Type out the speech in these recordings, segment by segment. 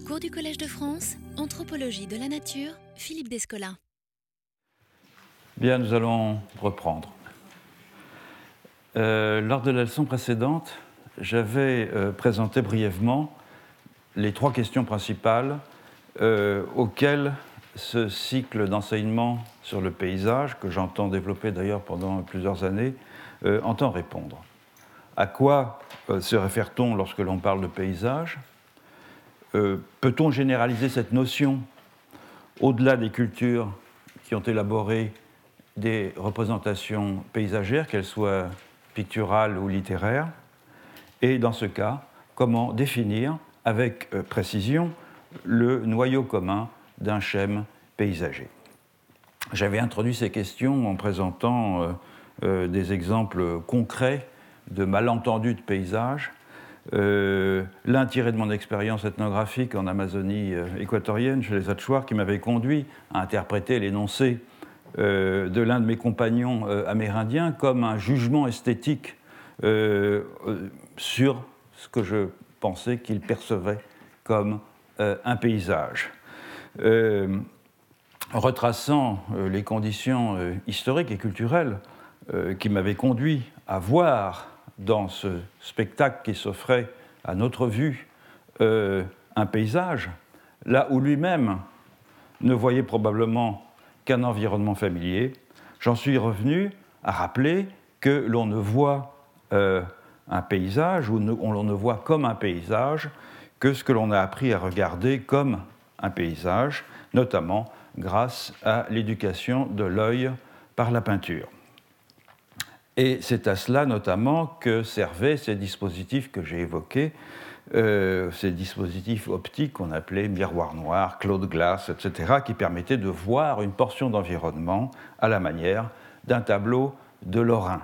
Cours du Collège de France, Anthropologie de la Nature, Philippe Descola. Bien, nous allons reprendre. Euh, lors de la leçon précédente, j'avais euh, présenté brièvement les trois questions principales euh, auxquelles ce cycle d'enseignement sur le paysage, que j'entends développer d'ailleurs pendant plusieurs années, entend répondre. À quoi se réfère-t-on lorsque l'on parle de paysage? Peut-on généraliser cette notion au-delà des cultures qui ont élaboré des représentations paysagères, qu'elles soient picturales ou littéraires Et dans ce cas, comment définir avec euh, précision le noyau commun d'un schème paysager? J'avais introduit ces questions en présentant euh, euh, des exemples concrets de malentendus de paysages. L'un tiré de mon expérience ethnographique en Amazonie équatorienne chez les Achuar qui m'avait conduit à interpréter l'énoncé euh, de l'un de mes compagnons euh, amérindiens comme un jugement esthétique euh, sur ce que je pensais qu'il percevait comme un paysage. retraçant les conditions historiques et culturelles qui m'avaient conduit à voir dans ce spectacle qui s'offrait à notre vue un paysage, là où lui-même ne voyait probablement qu'un environnement familier, j'en suis revenu à rappeler que l'on ne voit euh, un paysage ou on ne voit comme un paysage que ce que l'on a appris à regarder comme un paysage, notamment grâce à l'éducation de l'œil par la peinture. Et c'est à cela notamment que servaient ces dispositifs que j'ai évoqués, euh, ces dispositifs optiques qu'on appelait miroir noir, cloud glass, etc., qui permettaient de voir une portion d'environnement à la manière d'un tableau de Lorrain.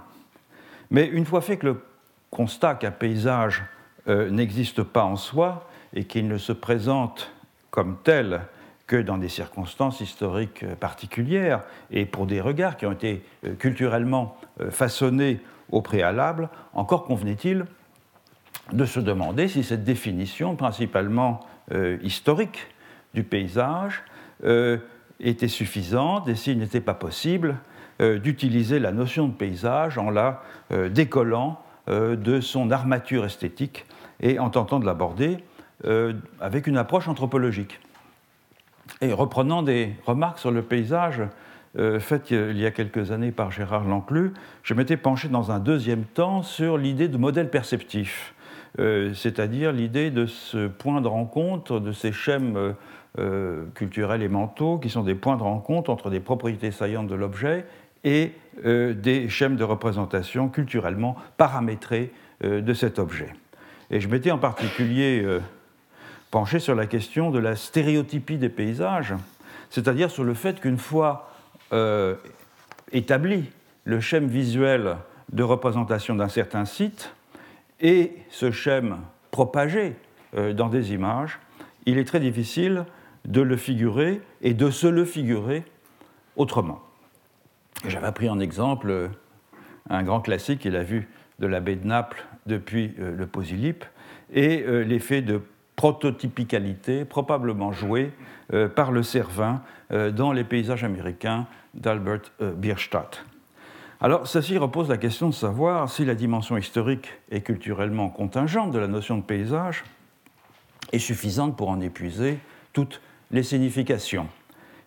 Mais une fois fait que le constat qu'un paysage euh, n'existe pas en soi et qu'il ne se présente comme tel que dans des circonstances historiques particulières et pour des regards qui ont été euh, culturellement façonnés au préalable, encore convenait-il de se demander si cette définition, principalement euh, historique du paysage, euh, était suffisante et s'il n'était pas possible euh, d'utiliser la notion de paysage en la décollant de son armature esthétique et en tentant de l'aborder avec une approche anthropologique. Et reprenant des remarques sur le paysage faites il y a quelques années par Gérard Lanclus, je m'étais penché dans un deuxième temps sur l'idée de modèle perceptif. Euh, c'est-à-dire l'idée de ce point de rencontre, de ces schèmes euh, euh, culturels et mentaux, qui sont des points de rencontre entre des propriétés saillantes de l'objet et des schèmes de représentation culturellement paramétrés de cet objet. Et je m'étais en particulier penché sur la question de la stéréotypie des paysages, c'est-à-dire sur le fait qu'une fois établi le schème visuel de représentation d'un certain site, et ce schème propagé euh, dans des images, il est très difficile de le figurer et de se le figurer autrement. J'avais pris en exemple euh, un grand classique est la vue de la baie de Naples depuis euh, le Posilip et l'effet de prototypicalité probablement joué par le Cervin dans les paysages américains d'Albert Bierstadt. Alors, ceci repose la question de savoir si la dimension historique et culturellement contingente de la notion de paysage est suffisante pour en épuiser toutes les significations.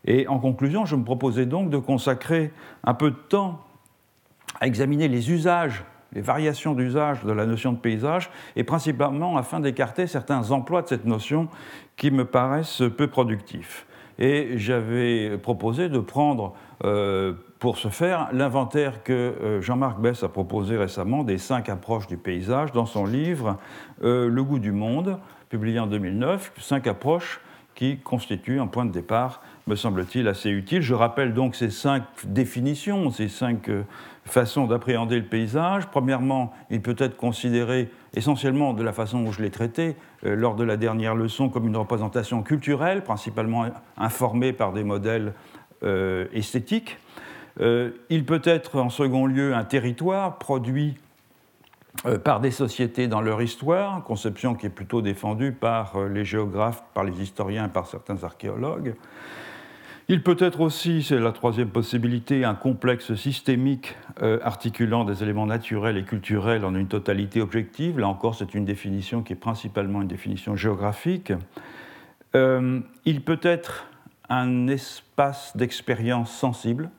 Et en conclusion, je me proposais donc de consacrer un peu de temps à examiner les usages, les variations d'usage de la notion de paysage, et principalement afin d'écarter certains emplois de cette notion qui me paraissent peu productifs. Et j'avais proposé de prendre euh, pour ce faire l'inventaire que euh, Jean-Marc Bess a proposé récemment des cinq approches du paysage dans son livre euh, Le goût du monde, publié en 2009, cinq approches qui constituent un point de départ, me semble-t-il, assez utile. Je rappelle donc ces cinq définitions, ces cinq façons d'appréhender le paysage. Premièrement, il peut être considéré essentiellement de la façon où je l'ai traité lors de la dernière leçon comme une représentation culturelle, principalement informée par des modèles esthétiques. Euh, il peut être en second lieu un territoire produit par des sociétés dans leur histoire, conception qui est plutôt défendue par les géographes, par les historiens par certains archéologues. Il peut être aussi, c'est la troisième possibilité, un complexe systémique articulant des éléments naturels et culturels en une totalité objective. Là encore, c'est une définition qui est principalement une définition géographique. il peut être un espace d'expérience sensible,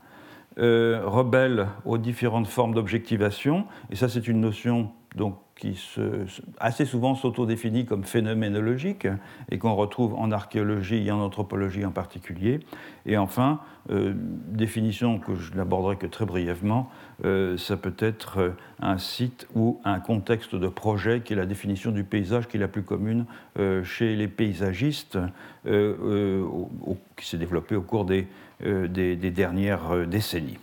euh, rebelle aux différentes formes d'objectivation, et ça c'est une notion donc, qui se, assez souvent s'autodéfinit comme phénoménologique et qu'on retrouve en archéologie et en anthropologie en particulier. Et enfin, euh, définition que je n'aborderai que très brièvement, euh, ça peut être un site ou un contexte de projet qui est la définition du paysage qui est la plus commune euh, chez les paysagistes, qui s'est développée au cours des dernières décennies.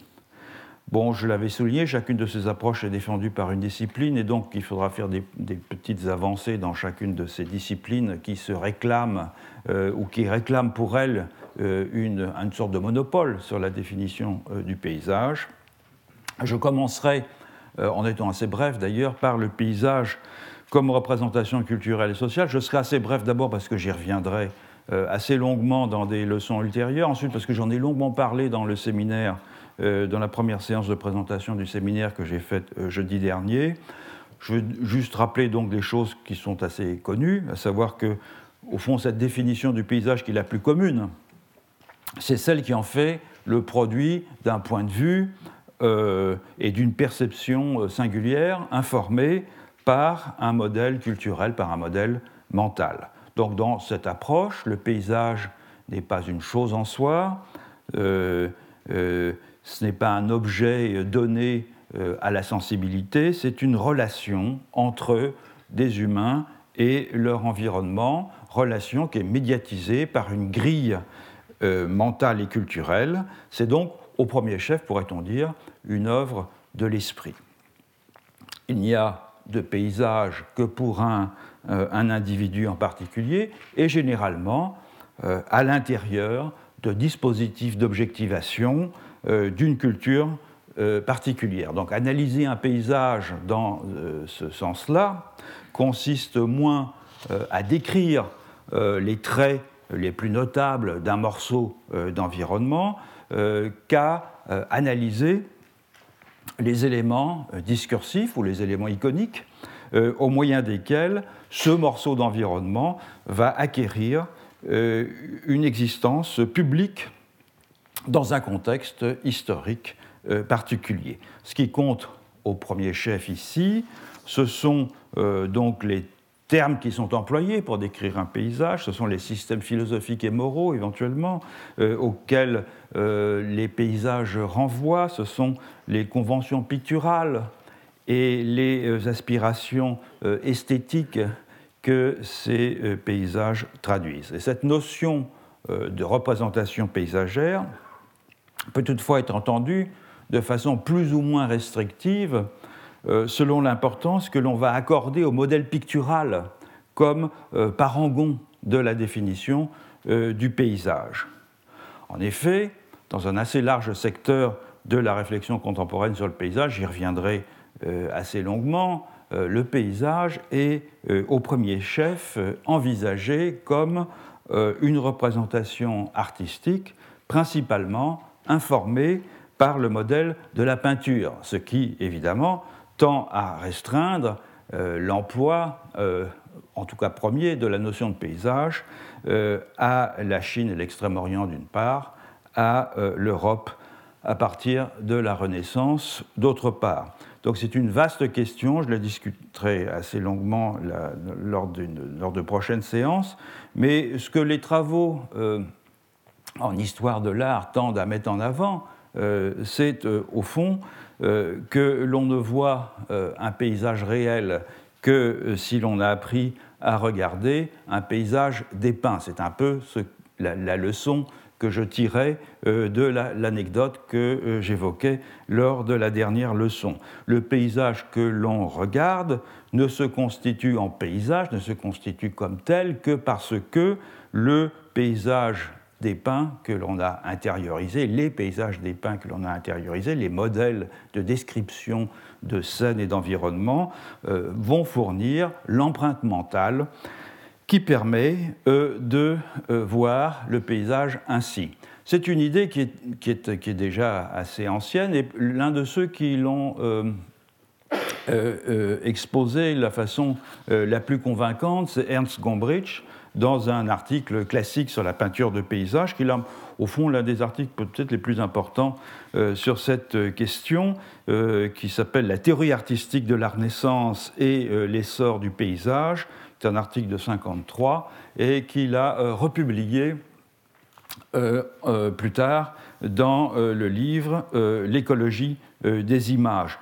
Bon, je l'avais souligné, chacune de ces approches est défendue par une discipline et donc il faudra faire des, petites avancées dans chacune de ces disciplines qui se réclament euh, ou qui réclament pour elles euh, une, sorte de monopole sur la définition euh, du paysage. Je commencerai, en étant assez bref d'ailleurs, par le paysage comme représentation culturelle et sociale. Je serai assez bref d'abord parce que j'y reviendrai assez longuement dans des leçons ultérieures, ensuite parce que j'en ai longuement parlé dans le séminaire dans la première séance de présentation du séminaire que j'ai faite euh, jeudi dernier. Je veux juste rappeler donc des choses qui sont assez connues, à savoir que, au fond, cette définition du paysage qui est la plus commune, c'est celle qui en fait le produit d'un point de vue euh, et d'une perception singulière, informée par un modèle culturel, par un modèle mental. Donc dans cette approche, le paysage n'est pas une chose en soi, ce n'est pas un objet donné euh, à la sensibilité, c'est une relation entre des humains et leur environnement, relation qui est médiatisée par une grille euh, mentale et culturelle. C'est donc, au premier chef, pourrait-on dire, une œuvre de l'esprit. Il n'y a de paysage que pour un, euh, individu en particulier, et généralement à l'intérieur de dispositifs d'objectivation euh, d'une culture euh, particulière. Donc analyser un paysage dans euh, ce sens-là consiste moins à décrire les traits les plus notables d'un morceau d'environnement qu'à analyser les éléments discursifs ou les éléments iconiques au moyen desquels ce morceau d'environnement va acquérir une existence publique dans un contexte historique euh, particulier. Ce qui compte au premier chef ici, ce sont euh, donc les termes qui sont employés pour décrire un paysage, ce sont les systèmes philosophiques et moraux éventuellement euh, auxquels les paysages renvoient, ce sont les conventions picturales et les aspirations esthétiques que ces paysages traduisent. Et cette notion de représentation paysagère, peut toutefois être entendu de façon plus ou moins restrictive euh, selon l'importance que l'on va accorder au modèle pictural comme euh, parangon de la définition euh, du paysage. En effet, dans un assez large secteur de la réflexion contemporaine sur le paysage, j'y reviendrai assez longuement, le paysage est au premier chef envisagé comme une représentation artistique principalement informé par le modèle de la peinture, ce qui, évidemment, tend à restreindre euh, l'emploi, euh, en tout cas premier, de la notion de paysage euh, à la Chine et l'Extrême-Orient d'une part, à l'Europe à partir de la Renaissance d'autre part. Donc c'est une vaste question, je la discuterai assez longuement lors, de prochaines séances, mais ce que les travaux en histoire de l'art tendent à mettre en avant, euh, c'est euh, au fond euh, que l'on ne voit un paysage réel que si l'on a appris à regarder un paysage dépeint. C'est un peu la, leçon que je tirais de l'anecdote que j'évoquais lors de la dernière leçon. Le paysage que l'on regarde ne se constitue en paysage, ne se constitue comme tel que parce que le paysage dépeints que l'on a intériorisés, les paysages dépeints que l'on a intériorisés, les modèles de description de scènes et d'environnement euh, vont fournir l'empreinte mentale qui permet euh, de euh, voir le paysage ainsi. C'est une idée qui est, déjà assez ancienne et l'un de ceux qui l'ont exposé de la façon la plus convaincante, c'est Ernst Gombrich, dans un article classique sur la peinture de paysage, qui est au fond l'un des articles peut-être les plus importants euh, sur cette euh, question, euh, qui s'appelle La théorie artistique de la Renaissance et l'essor du paysage. C'est un article de 53 et qu'il a republié plus tard dans le livre L'écologie des images.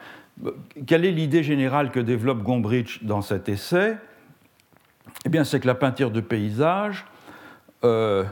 Quelle est l'idée générale que développe Gombrich dans cet essai? Eh bien, c'est que la peinture de paysage euh,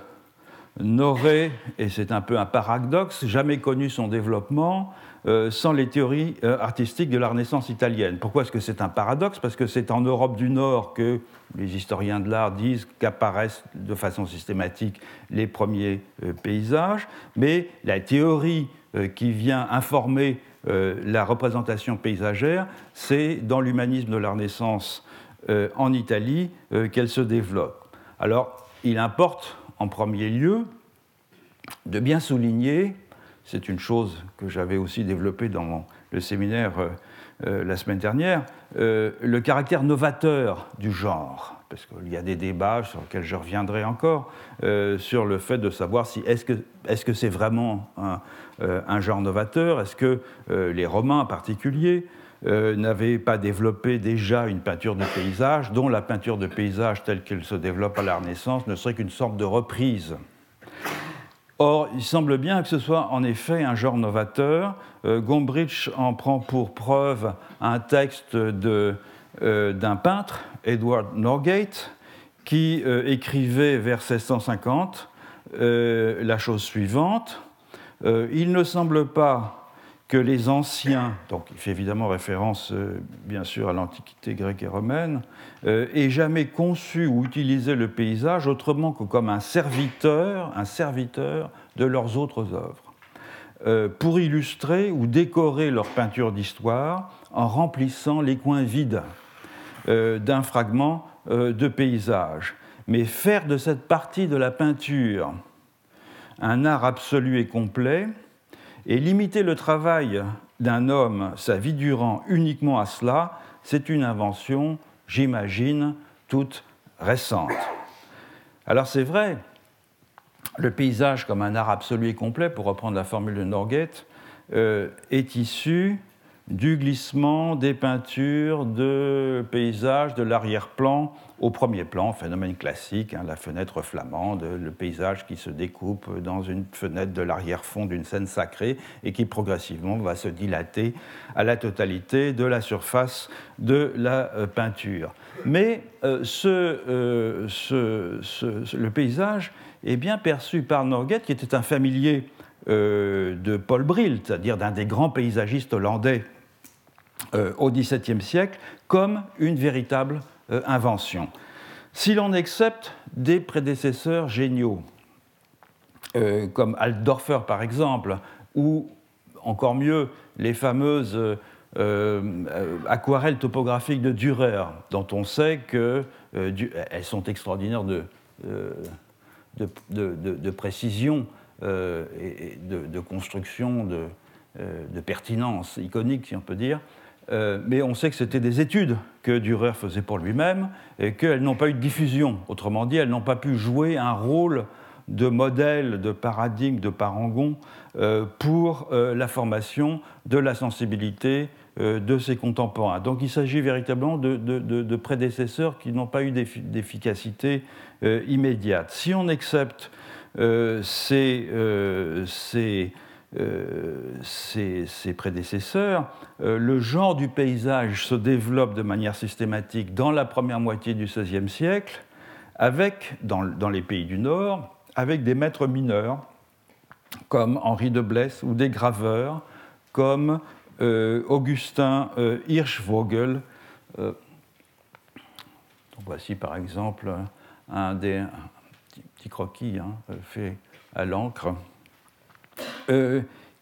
n'aurait, et c'est un peu un paradoxe, jamais connu son développement euh, sans les théories euh, artistiques de la Renaissance italienne. Pourquoi est-ce que c'est un paradoxe? Parce que c'est en Europe du Nord que les historiens de l'art disent qu'apparaissent de façon systématique les premiers paysages, mais la théorie qui vient informer la représentation paysagère, c'est dans l'humanisme de la Renaissance euh, en Italie euh, qu'elle se développe. Alors, il importe en premier lieu de bien souligner, c'est une chose que j'avais aussi développée dans le séminaire euh, la semaine dernière, le caractère novateur du genre, parce qu'il y a des débats sur lesquels je reviendrai encore, sur le fait de savoir si est-ce que c'est -ce c'est vraiment un, un, genre novateur, est-ce que les Romains en particulier euh, n'avait pas développé déjà une peinture de paysage, dont la peinture de paysage telle qu'elle se développe à la Renaissance ne serait qu'une sorte de reprise. Or, il semble bien que ce soit en effet un genre novateur. Euh, Gombrich en prend pour preuve un texte euh, d'un peintre, Edward Norgate, qui écrivait vers 1650 la chose suivante. il ne semble pas que les anciens, donc il fait évidemment référence euh, bien sûr à l'Antiquité grecque et romaine, euh, aient jamais conçu ou utilisé le paysage autrement que comme un serviteur, un serviteur de leurs autres œuvres, euh, pour illustrer ou décorer leur peinture d'histoire en remplissant les coins vides d'un fragment de paysage. Mais faire de cette partie de la peinture un art absolu et complet, et limiter le travail d'un homme, sa vie durant, uniquement à cela, c'est une invention, j'imagine, toute récente. Alors c'est vrai, le paysage comme un art absolu et complet, pour reprendre la formule de Norgate, euh, est issu du glissement des peintures de paysages de l'arrière-plan au premier plan, phénomène classique, hein, la fenêtre flamande, le paysage qui se découpe dans une fenêtre de l'arrière-fond d'une scène sacrée et qui progressivement va se dilater à la totalité de la surface de la euh, peinture. Mais euh, euh, le paysage est bien perçu par Norgate, qui était un familier de Paul Brill, c'est-à-dire d'un des grands paysagistes hollandais au XVIIe siècle, comme une véritable euh, invention. Si l'on accepte des prédécesseurs géniaux, euh, comme Altdorfer par exemple, ou encore mieux les fameuses euh, aquarelles topographiques de Dürer, dont on sait qu'elles sont extraordinaires de, de, précision et de, construction, de, pertinence iconique, si on peut dire, euh, mais on sait que c'était des études que Dürer faisait pour lui-même et qu'elles n'ont pas eu de diffusion. Autrement dit, elles n'ont pas pu jouer un rôle de modèle, de paradigme, de parangon euh, pour euh, la formation de la sensibilité de ses contemporains. Donc il s'agit véritablement de, prédécesseurs qui n'ont pas eu d'efficacité immédiate. Si on accepte ces ses, euh, prédécesseurs, euh, le genre du paysage se développe de manière systématique dans la première moitié du XVIe siècle, avec, dans, les pays du Nord, avec des maîtres mineurs comme Henri de Blesse ou des graveurs comme euh, Augustin Hirschvogel. voici par exemple un des petits croquis hein, fait à l'encre,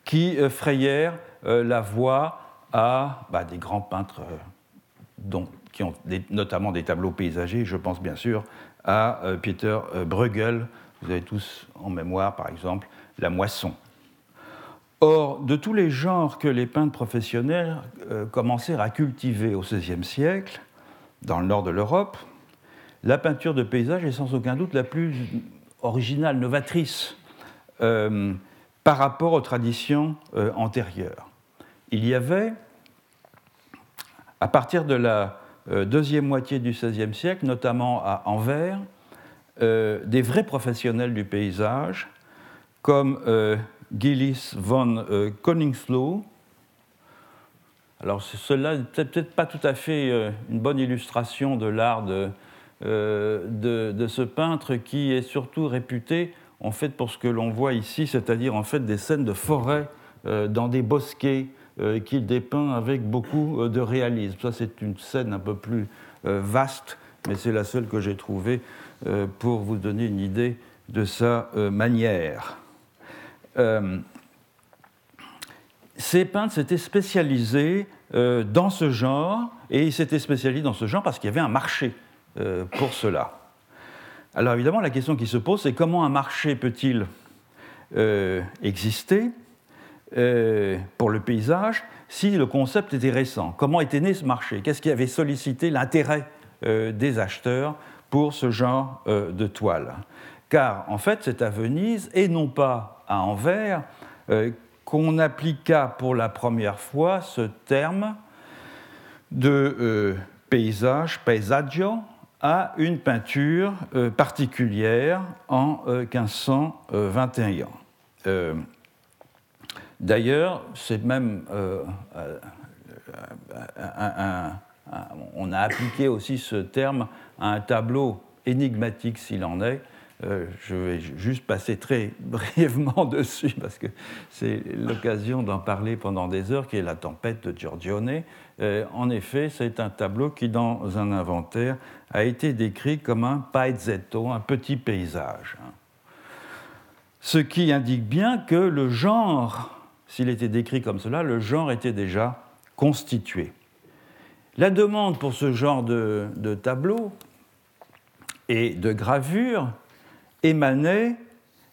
qui frayèrent la voie à bah, des grands peintres dont, qui ont notamment des tableaux paysagers. Je pense bien sûr à Peter Bruegel. Vous avez tous en mémoire, par exemple, La Moisson. Or, de tous les genres que les peintres professionnels euh, commencèrent à cultiver au XVIe siècle, dans le nord de l'Europe, la peinture de paysage est sans aucun doute la plus originale, novatrice euh, par rapport aux traditions euh, antérieures. Il y avait, à partir de la deuxième moitié du XVIe siècle, notamment à Anvers, des vrais professionnels du paysage, comme Gillis von euh, Koningslow. Alors cela n'est peut-être pas tout à fait euh, une bonne illustration de l'art euh, de, ce peintre qui est surtout réputé en fait pour ce que l'on voit ici, c'est-à-dire en fait des scènes de forêt dans des bosquets qu'il dépeint avec beaucoup de réalisme. Ça c'est une scène un peu plus vaste, mais c'est la seule que j'ai trouvée pour vous donner une idée de sa manière. Euh, ces peintres s'étaient spécialisés euh, dans ce genre, et ils s'étaient spécialisés dans ce genre parce qu'il y avait un marché euh, pour cela. Alors évidemment, la question qui se pose, c'est comment un marché peut-il exister pour le paysage si le concept était récent? Comment était né ce marché? Qu'est-ce qui avait sollicité l'intérêt des acheteurs pour ce genre de toile? Car en fait, c'est à Venise, et non pas à Anvers, euh, qu'on appliqua pour la première fois ce terme de euh, paysage, paesaggio, à une peinture euh, particulière en 1521. D'ailleurs, c'est même on a appliqué aussi ce terme à un tableau énigmatique s'il en est, euh, je vais juste passer très brièvement dessus parce que c'est l'occasion d'en parler pendant des heures, qui est la tempête de Giorgione. Euh, en effet, c'est un tableau qui, dans un inventaire, a été décrit comme un paezetto, un petit paysage. Ce qui indique bien que le genre, s'il était décrit comme cela, le genre était déjà constitué. La demande pour ce genre de, de tableau et de gravure émanait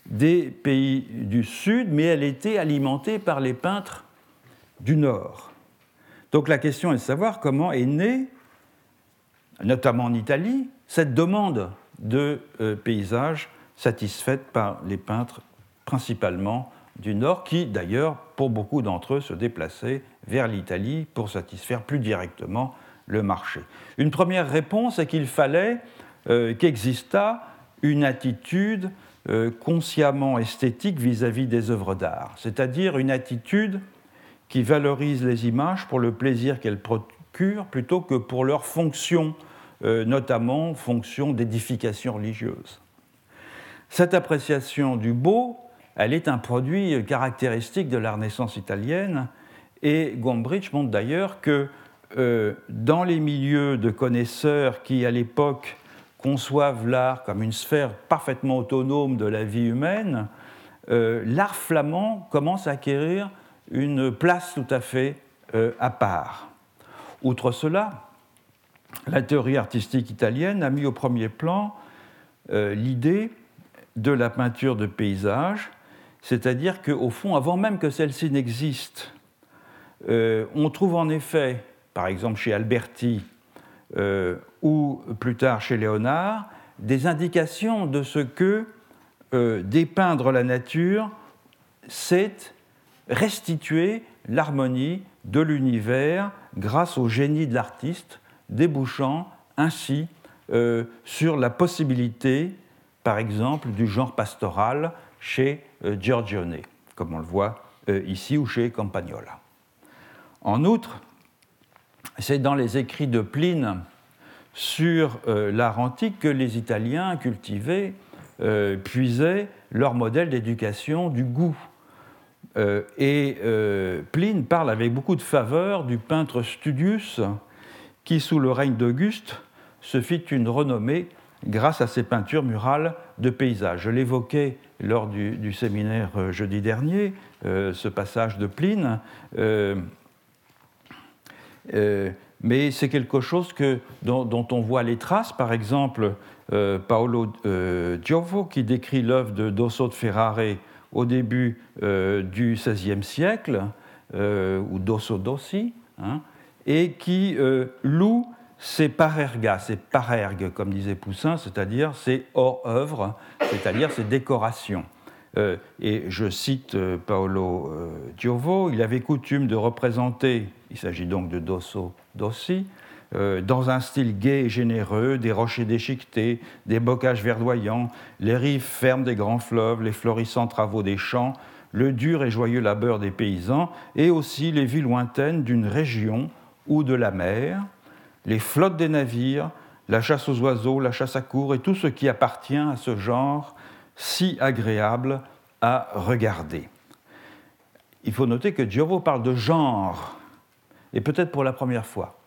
des pays du Sud, mais elle était alimentée par les peintres du Nord. Donc la question est de savoir comment est née, notamment en Italie, cette demande de euh, paysages satisfaite par les peintres principalement du Nord, qui d'ailleurs, pour beaucoup d'entre eux, se déplaçaient vers l'Italie pour satisfaire plus directement le marché. Une première réponse est qu'il fallait euh, qu'existât une attitude euh, consciemment esthétique vis-à-vis des œuvres d'art, c'est-à-dire une attitude qui valorise les images pour le plaisir qu'elles procurent plutôt que pour leur fonction, euh, notamment fonction d'édification religieuse. Cette appréciation du beau, elle est un produit caractéristique de la Renaissance italienne, et Gombrich montre d'ailleurs que euh, dans les milieux de connaisseurs qui, à l'époque, conçoivent l'art comme une sphère parfaitement autonome de la vie humaine, euh, l'art flamand commence à acquérir une place tout à fait euh, à part. Outre cela, la théorie artistique italienne a mis au premier plan euh, l'idée de la peinture de paysage, c'est-à-dire qu'au fond, avant même que celle-ci n'existe, on trouve en effet, par exemple chez Alberti, euh, ou plus tard chez Léonard, des indications de ce que euh, dépeindre la nature, c'est restituer l'harmonie de l'univers grâce au génie de l'artiste, débouchant ainsi euh, sur la possibilité, par exemple, du genre pastoral chez Giorgione, comme on le voit ici, ou chez Campagnola. En outre, c'est dans les écrits de Pline sur euh, l'art antique que les Italiens cultivaient, euh, puisaient leur modèle d'éducation du goût. Euh, et Pline parle avec beaucoup de faveur du peintre Studius, qui, sous le règne d'Auguste, se fit une renommée grâce à ses peintures murales de paysages. Je l'évoquais lors du, séminaire jeudi dernier, ce passage de Pline, euh, mais c'est quelque chose que, dont, on voit les traces, par exemple, Paolo Giovo, qui décrit l'œuvre de Dosso de Ferrare au début du XVIe siècle, ou Dosso Dossi, hein, et qui loue c'est parerga, c'est parergue, comme disait Poussin, c'est-à-dire c'est hors-œuvre, c'est-à-dire c'est décoration. Euh, et je cite euh, Paolo euh, Giovo, il avait coutume de représenter, il s'agit donc de Dosso Dossi, dans un style gai et généreux, des rochers déchiquetés, des bocages verdoyants, les rives fermes des grands fleuves, les florissants travaux des champs, le dur et joyeux labeur des paysans, et aussi les vues lointaines d'une région ou de la mer, les flottes des navires, la chasse aux oiseaux, la chasse à cour et tout ce qui appartient à ce genre si agréable à regarder. Il faut noter que Giovo parle de genre, et peut-être pour la première fois,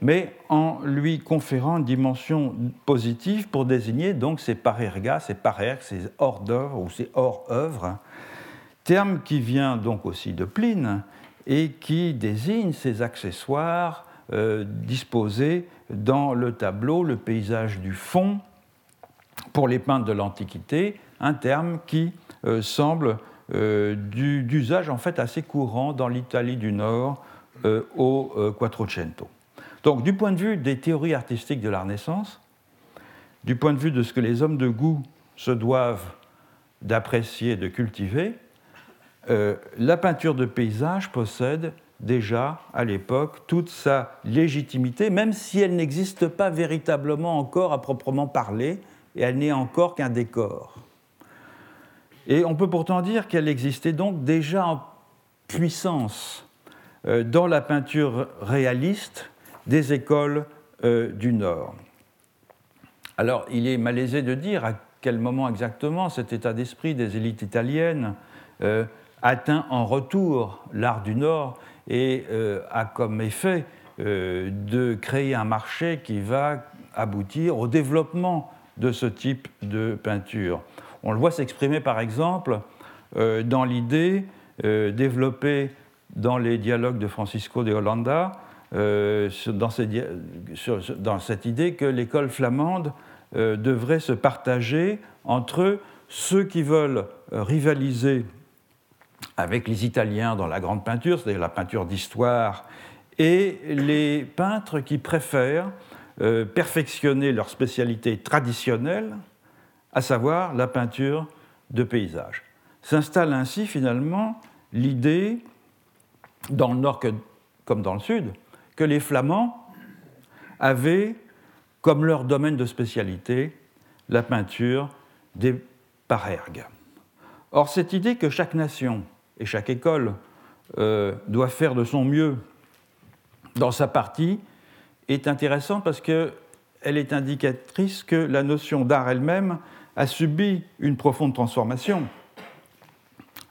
mais en lui conférant une dimension positive pour désigner donc ces parergas, ces parergues, ces hors d'œuvre ou ces hors œuvres, terme qui vient donc aussi de Pline et qui désigne ces accessoires euh, disposé dans le tableau le paysage du fond pour les peintres de l'Antiquité, un terme qui euh, semble euh, d'usage en fait assez courant dans l'Italie du Nord au Quattrocento. Donc du point de vue des théories artistiques de la Renaissance, du point de vue de ce que les hommes de goût se doivent d'apprécier, de cultiver, la peinture de paysage possède déjà à l'époque toute sa légitimité, même si elle n'existe pas véritablement encore à proprement parler, et elle n'est encore qu'un décor. Et on peut pourtant dire qu'elle existait donc déjà en puissance euh, dans la peinture réaliste des écoles euh, du Nord. Alors il est malaisé de dire à quel moment exactement cet état d'esprit des élites italiennes euh, atteint en retour l'art du Nord et a comme effet de créer un marché qui va aboutir au développement de ce type de peinture. On le voit s'exprimer par exemple euh, dans l'idée développée dans les dialogues de Francisco de Holanda, dans, dans, cette idée que l'école flamande devrait se partager entre ceux qui veulent rivaliser avec les Italiens dans la grande peinture, c'est-à-dire la peinture d'histoire, et les peintres qui préfèrent euh, perfectionner leur spécialité traditionnelle, à savoir la peinture de paysage. S'installe ainsi finalement l'idée, dans le nord comme dans le sud, que les Flamands avaient comme leur domaine de spécialité la peinture des parergues. Or, cette idée que chaque nation et chaque école euh, doit faire de son mieux dans sa partie est intéressante parce qu'elle est indicatrice que la notion d'art elle-même a subi une profonde transformation.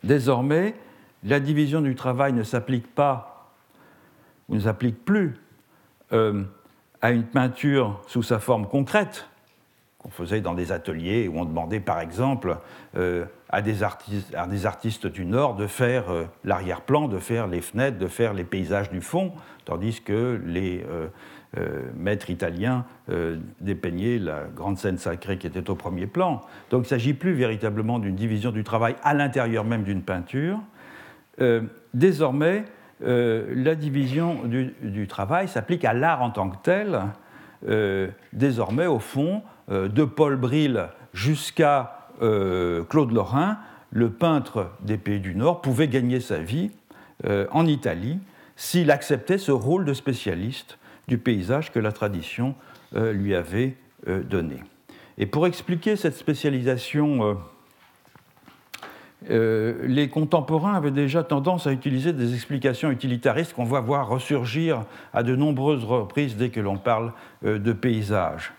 Désormais, la division du travail ne s'applique pas, ou ne s'applique plus, euh, à une peinture sous sa forme concrète, qu'on faisait dans des ateliers où on demandait par exemple euh, à, des artistes, à, des artistes, du Nord de faire euh, l'arrière-plan, de faire les fenêtres, de faire les paysages du fond, tandis que les maîtres italiens dépeignaient la grande scène sacrée qui était au premier plan. Donc il ne s'agit plus véritablement d'une division du travail à l'intérieur même d'une peinture. désormais, la division du, travail s'applique à l'art en tant que tel. désormais, au fond, euh, de Paul Bril jusqu'à euh, Claude Lorrain, le peintre des pays du Nord pouvait gagner sa vie euh, en Italie s'il acceptait ce rôle de spécialiste du paysage que la tradition lui avait donné. Et pour expliquer cette spécialisation, les contemporains avaient déjà tendance à utiliser des explications utilitaristes qu'on va voir ressurgir à de nombreuses reprises dès que l'on parle de paysage.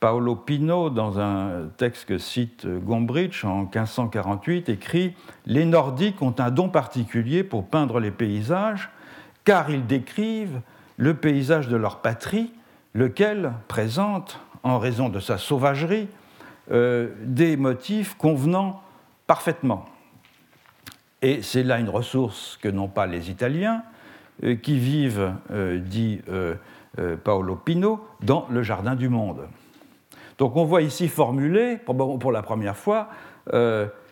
Paolo Pino, dans un texte que cite Gombrich en 1548, écrit Les Nordiques ont un don particulier pour peindre les paysages, car ils décrivent le paysage de leur patrie, lequel présente, en raison de sa sauvagerie, des motifs convenant parfaitement. Et c'est là une ressource que n'ont pas les Italiens, qui vivent, dit Paolo Pino, dans le Jardin du Monde. Donc on voit ici formuler, pour la première fois,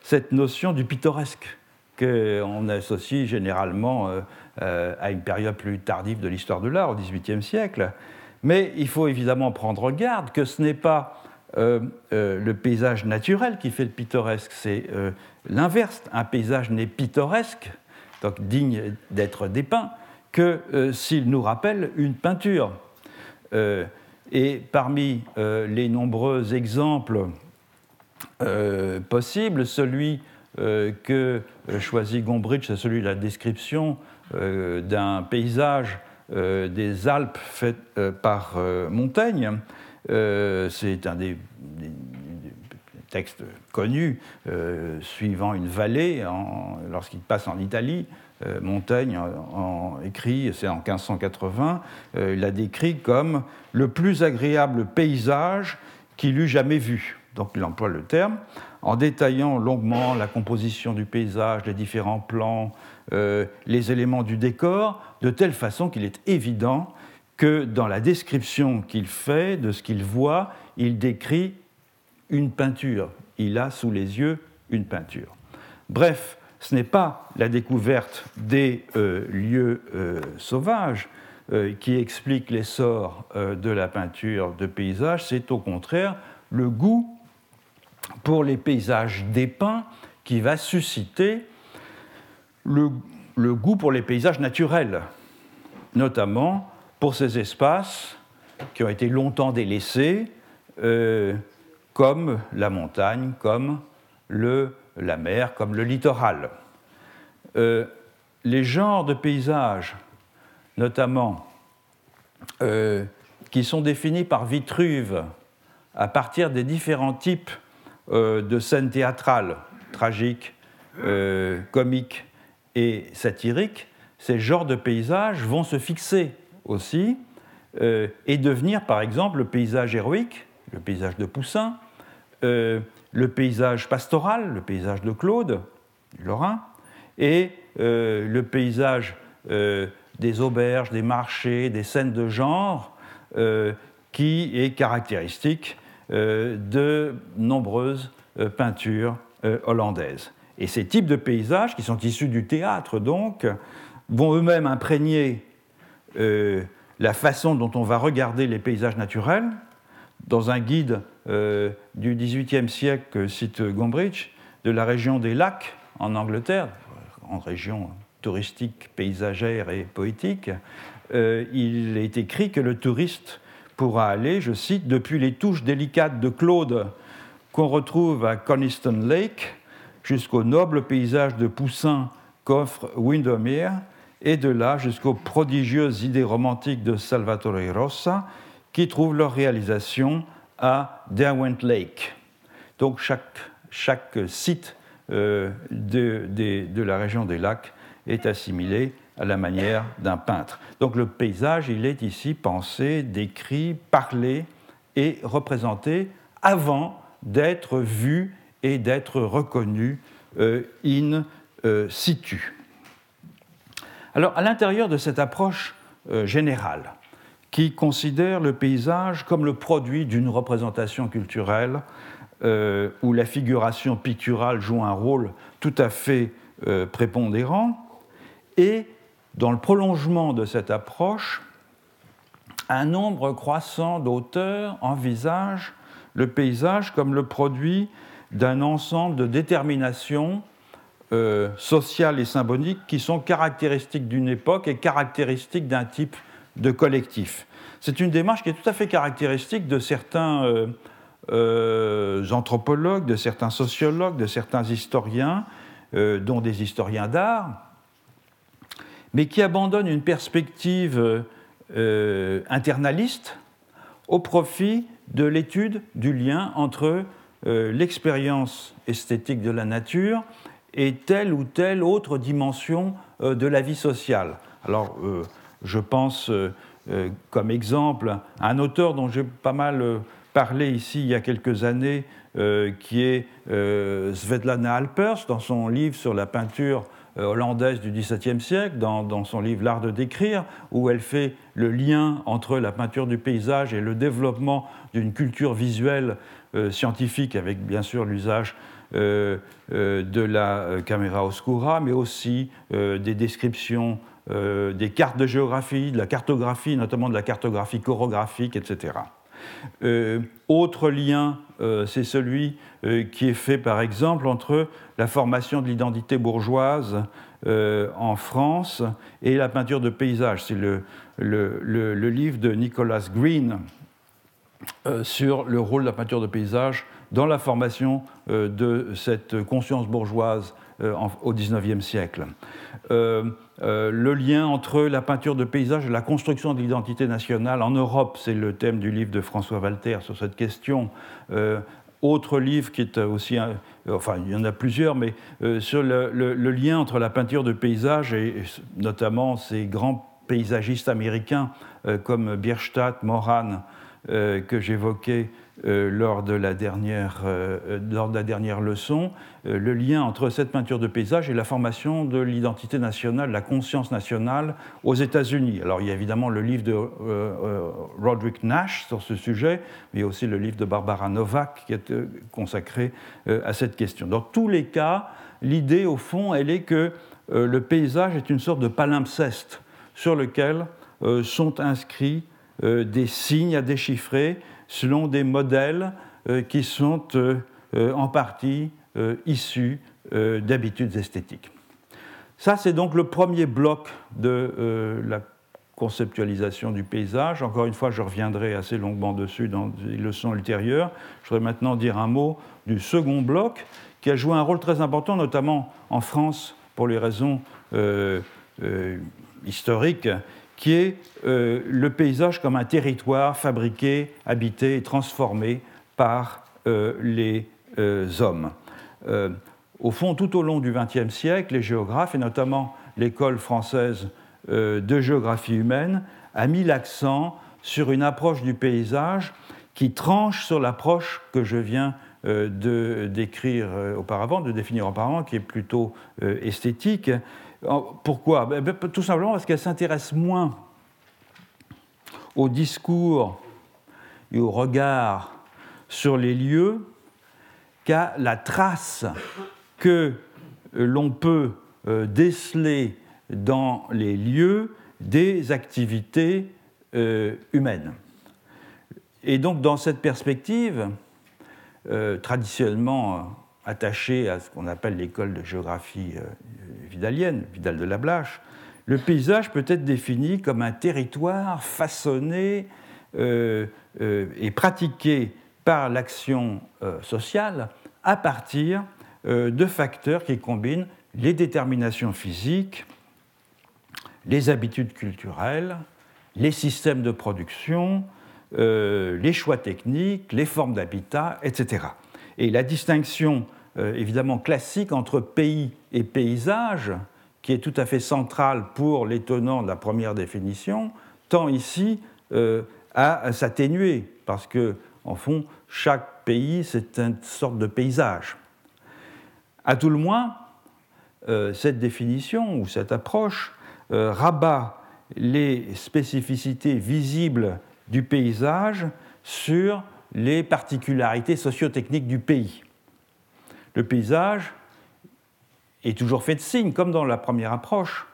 cette notion du pittoresque qu'on associe généralement euh, euh, à une période plus tardive de l'histoire de l'art, au XVIIIe siècle. Mais il faut évidemment prendre garde que ce n'est pas euh, le paysage naturel qui fait le pittoresque, c'est l'inverse. Un paysage n'est pittoresque, donc digne d'être dépeint, que s'il nous rappelle une peinture. et parmi les nombreux exemples possibles, celui euh, que euh, choisit Gombrich, c'est celui de la description euh, d'un paysage des Alpes fait par Montaigne. c'est un des, textes connus suivant une vallée lorsqu'il passe en Italie. Montaigne en, écrit, c'est en 1580, il l'a décrit comme le plus agréable paysage qu'il eût jamais vu. Donc il emploie le terme en détaillant longuement la composition du paysage, les différents plans, euh, les éléments du décor, de telle façon qu'il est évident que dans la description qu'il fait de ce qu'il voit, il décrit une peinture. Il a sous les yeux une peinture. Bref, ce n'est pas la découverte des euh, lieux euh, sauvages qui explique l'essor de la peinture de paysage, c'est au contraire le goût pour les paysages dépeints qui va susciter le, goût pour les paysages naturels, notamment pour ces espaces qui ont été longtemps délaissés, euh, comme la montagne, comme le, la mer, comme le littoral. Euh, les genres de paysages, notamment, euh, qui sont définis par Vitruve à partir des différents types de scènes théâtrales, tragiques, comiques et satiriques, ces genres de paysages vont se fixer aussi euh, et devenir par exemple le paysage héroïque, le paysage de Poussin, le paysage pastoral, le paysage de Claude, Lorrain, et le paysage des auberges, des marchés, des scènes de genre, qui est caractéristique euh, de nombreuses euh, peintures euh, hollandaises. Et ces types de paysages, qui sont issus du théâtre donc, vont eux-mêmes imprégner la façon dont on va regarder les paysages naturels. Dans un guide du XVIIIe siècle, cite Gombrich, de la région des lacs en Angleterre, en région touristique, paysagère et poétique, il est écrit que le touriste pourra aller, je cite, depuis les touches délicates de Claude qu'on retrouve à Coniston Lake jusqu'au noble paysage de Poussin qu'offre Windermere et de là jusqu'aux prodigieuses idées romantiques de Salvatore Rossa qui trouvent leur réalisation à Derwent Lake. Donc chaque, chaque site euh, de, de, la région des lacs est assimilé à la manière d'un peintre. Donc le paysage, il est ici pensé, décrit, parlé et représenté avant d'être vu et d'être reconnu euh, in euh, situ. Alors à l'intérieur de cette approche euh, générale, qui considère le paysage comme le produit d'une représentation culturelle où la figuration picturale joue un rôle tout à fait prépondérant, et dans le prolongement de cette approche, un nombre croissant d'auteurs envisagent le paysage comme le produit d'un ensemble de déterminations euh, sociales et symboliques qui sont caractéristiques d'une époque et caractéristiques d'un type de collectif. C'est une démarche qui est tout à fait caractéristique de certains euh, euh, anthropologues, de certains sociologues, de certains historiens, dont des historiens d'art, mais qui abandonne une perspective internaliste au profit de l'étude du lien entre euh, l'expérience esthétique de la nature et telle ou telle autre dimension euh, de la vie sociale. Alors, je pense comme exemple à un auteur dont j'ai pas mal parlé ici il y a quelques années, qui est Svetlana Alpers, dans son livre sur la peinture hollandaise du XVIIe siècle, dans, son livre L'art de décrire, où elle fait le lien entre la peinture du paysage et le développement d'une culture visuelle scientifique, avec bien sûr l'usage euh, euh, de la euh, caméra oscura, mais aussi des descriptions des cartes de géographie, de la cartographie, notamment de la cartographie chorographique, etc. autre lien, c'est celui qui est fait par exemple entre la formation de l'identité bourgeoise en France et la peinture de paysage. C'est le, le, livre de Nicholas Green sur le rôle de la peinture de paysage dans la formation euh, de cette conscience bourgeoise euh, au XIXe siècle. Euh, le lien entre la peinture de paysage et la construction de l'identité nationale en Europe, c'est le thème du livre de François Walter sur cette question. autre livre qui est aussi, enfin il y en a plusieurs, mais sur le, lien entre la peinture de paysage et, et notamment ces grands paysagistes américains comme Bierstadt, Moran, que j'évoquais euh, lors, de la dernière, euh, lors de la dernière leçon, euh, le lien entre cette peinture de paysage et la formation de l'identité nationale, la conscience nationale aux États-Unis. Alors il y a évidemment le livre de Roderick Nash sur ce sujet, mais aussi le livre de Barbara Novak qui est consacré à cette question. Dans tous les cas, l'idée au fond, elle est que le paysage est une sorte de palimpseste sur lequel sont inscrits des signes à déchiffrer selon des modèles euh, qui sont euh, euh, en partie issus d'habitudes esthétiques. Ça, c'est donc le premier bloc de la conceptualisation du paysage. Encore une fois, je reviendrai assez longuement dessus dans les leçons ultérieures. Je voudrais maintenant dire un mot du second bloc, qui a joué un rôle très important, notamment en France, pour les raisons historiques, qui est euh, le paysage comme un territoire fabriqué, habité et transformé par euh, les euh, hommes. au fond, tout au long du XXe siècle, les géographes, et notamment l'école française de géographie humaine, a mis l'accent sur une approche du paysage qui tranche sur l'approche que je viens de décrire auparavant, de définir auparavant, qui est plutôt esthétique, pourquoi? Ben, ben, Tout simplement parce qu'elle s'intéresse moins au discours et au regard sur les lieux qu'à la trace que l'on peut euh, déceler dans les lieux des activités euh, humaines. Et donc dans cette perspective, euh, traditionnellement attachée à ce qu'on appelle l'école de géographie vidalienne, Vidal de la Blache, le paysage peut être défini comme un territoire façonné euh, euh, et pratiqué par l'action euh, sociale à partir de facteurs qui combinent les déterminations physiques, les habitudes culturelles, les systèmes de production, les choix techniques, les formes d'habitat, etc. Et la distinction évidemment classique entre pays et paysage qui est tout à fait centrale pour les tenants de la première définition, tend ici euh, à s'atténuer, parce que, en fond, chaque pays, c'est une sorte de paysage. À tout le moins, euh, cette définition ou cette approche euh, rabat les spécificités visibles du paysage sur les particularités sociotechniques du pays. Le paysage est toujours fait de signes, comme dans la première approche,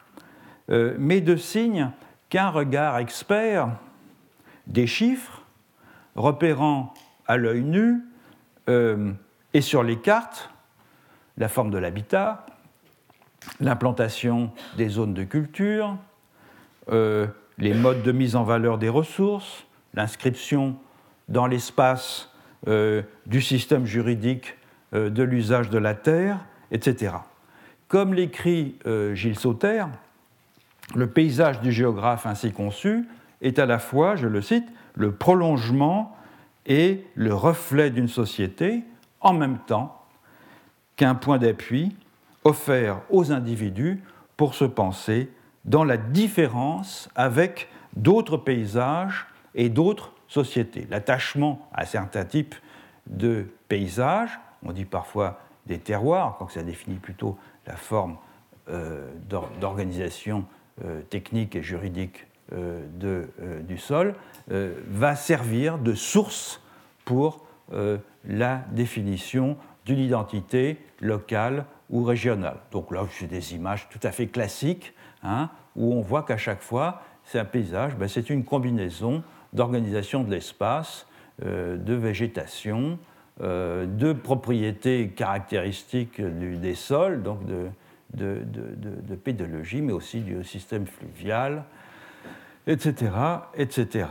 euh, mais de signes qu'un regard expert des chiffres, repérant à l'œil nu euh, et sur les cartes la forme de l'habitat, l'implantation des zones de culture, euh, les modes de mise en valeur des ressources, l'inscription dans l'espace du système juridique de l'usage de la terre, etc. Comme l'écrit euh, Gilles Sauter, le paysage du géographe ainsi conçu est à la fois, je le cite, le prolongement et le reflet d'une société, en même temps qu'un point d'appui offert aux individus pour se penser dans la différence avec d'autres paysages et d'autres sociétés. L'attachement à certains types de paysages, on dit parfois des terroirs, quand ça définit plutôt la forme euh, d'organisation euh, technique et juridique euh, du sol, va servir de source pour la définition d'une identité locale ou régionale. Donc là, j'ai des images tout à fait classiques, hein, où on voit qu'à chaque fois, c'est un paysage, ben, c'est une combinaison d'organisation de l'espace, de végétation, de propriétés caractéristiques des sols, donc de, de, pédologie, mais aussi du système fluvial, etc., etc.,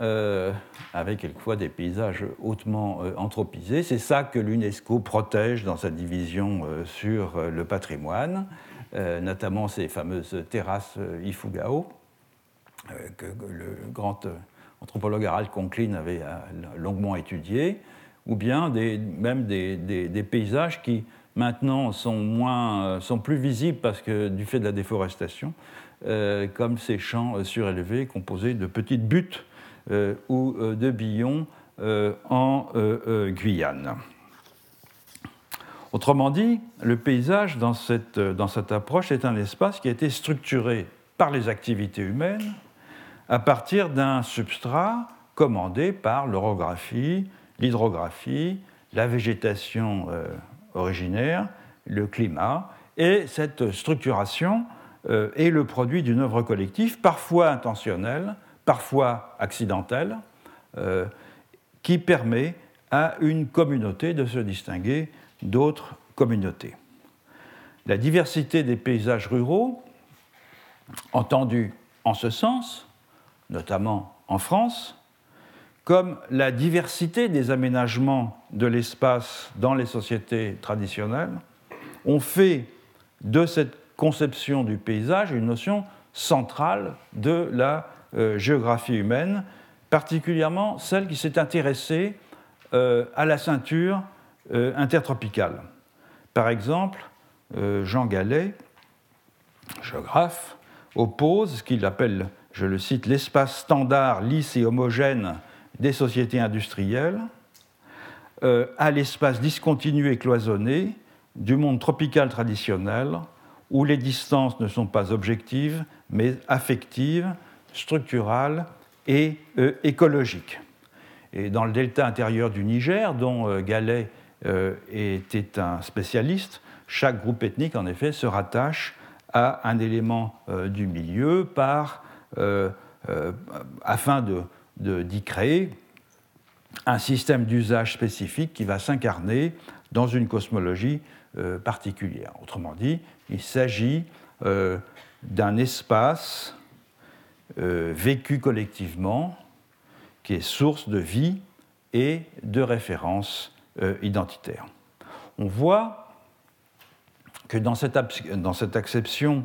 euh, avec quelquefois des paysages hautement euh, anthropisés. C'est ça que l'UNESCO protège dans sa division euh, sur le patrimoine, notamment ces fameuses terrasses Ifugao, que, le grand anthropologue Harald Conklin avait longuement étudié, ou bien même des, des paysages qui maintenant sont, moins, euh, sont plus visibles parce que, du fait de la déforestation, euh, comme ces champs euh, surélevés composés de petites buttes ou de billons en Guyane. Autrement dit, le paysage dans cette, dans cette approche est un espace qui a été structuré par les activités humaines à partir d'un substrat commandé par l'orographie, l'hydrographie, la végétation originaire, le climat, et cette structuration euh, est le produit d'une œuvre collective, parfois intentionnelle, parfois accidentelle, euh, qui permet à une communauté de se distinguer d'autres communautés. La diversité des paysages ruraux, entendue en ce sens, notamment en France, comme la diversité des aménagements de l'espace dans les sociétés traditionnelles, ont fait de cette conception du paysage une notion centrale de la euh, géographie humaine, particulièrement celle qui s'est intéressée euh, à la ceinture euh, intertropicale. Par exemple, Jean Gallet, géographe, oppose ce qu'il appelle, je le cite, l'espace standard, lisse et homogène des sociétés industrielles euh, à l'espace discontinu et cloisonné du monde tropical traditionnel où les distances ne sont pas objectives mais affectives, structurales et euh, écologiques. Et dans le delta intérieur du Niger, dont euh, Gallet était un spécialiste, chaque groupe ethnique, en effet, se rattache à un élément du milieu par, afin de d'y créer un système d'usage spécifique qui va s'incarner dans une cosmologie euh, particulière. Autrement dit, il s'agit euh, d'un espace euh, vécu collectivement qui est source de vie et de références identitaires. On voit que dans cette, dans cette acception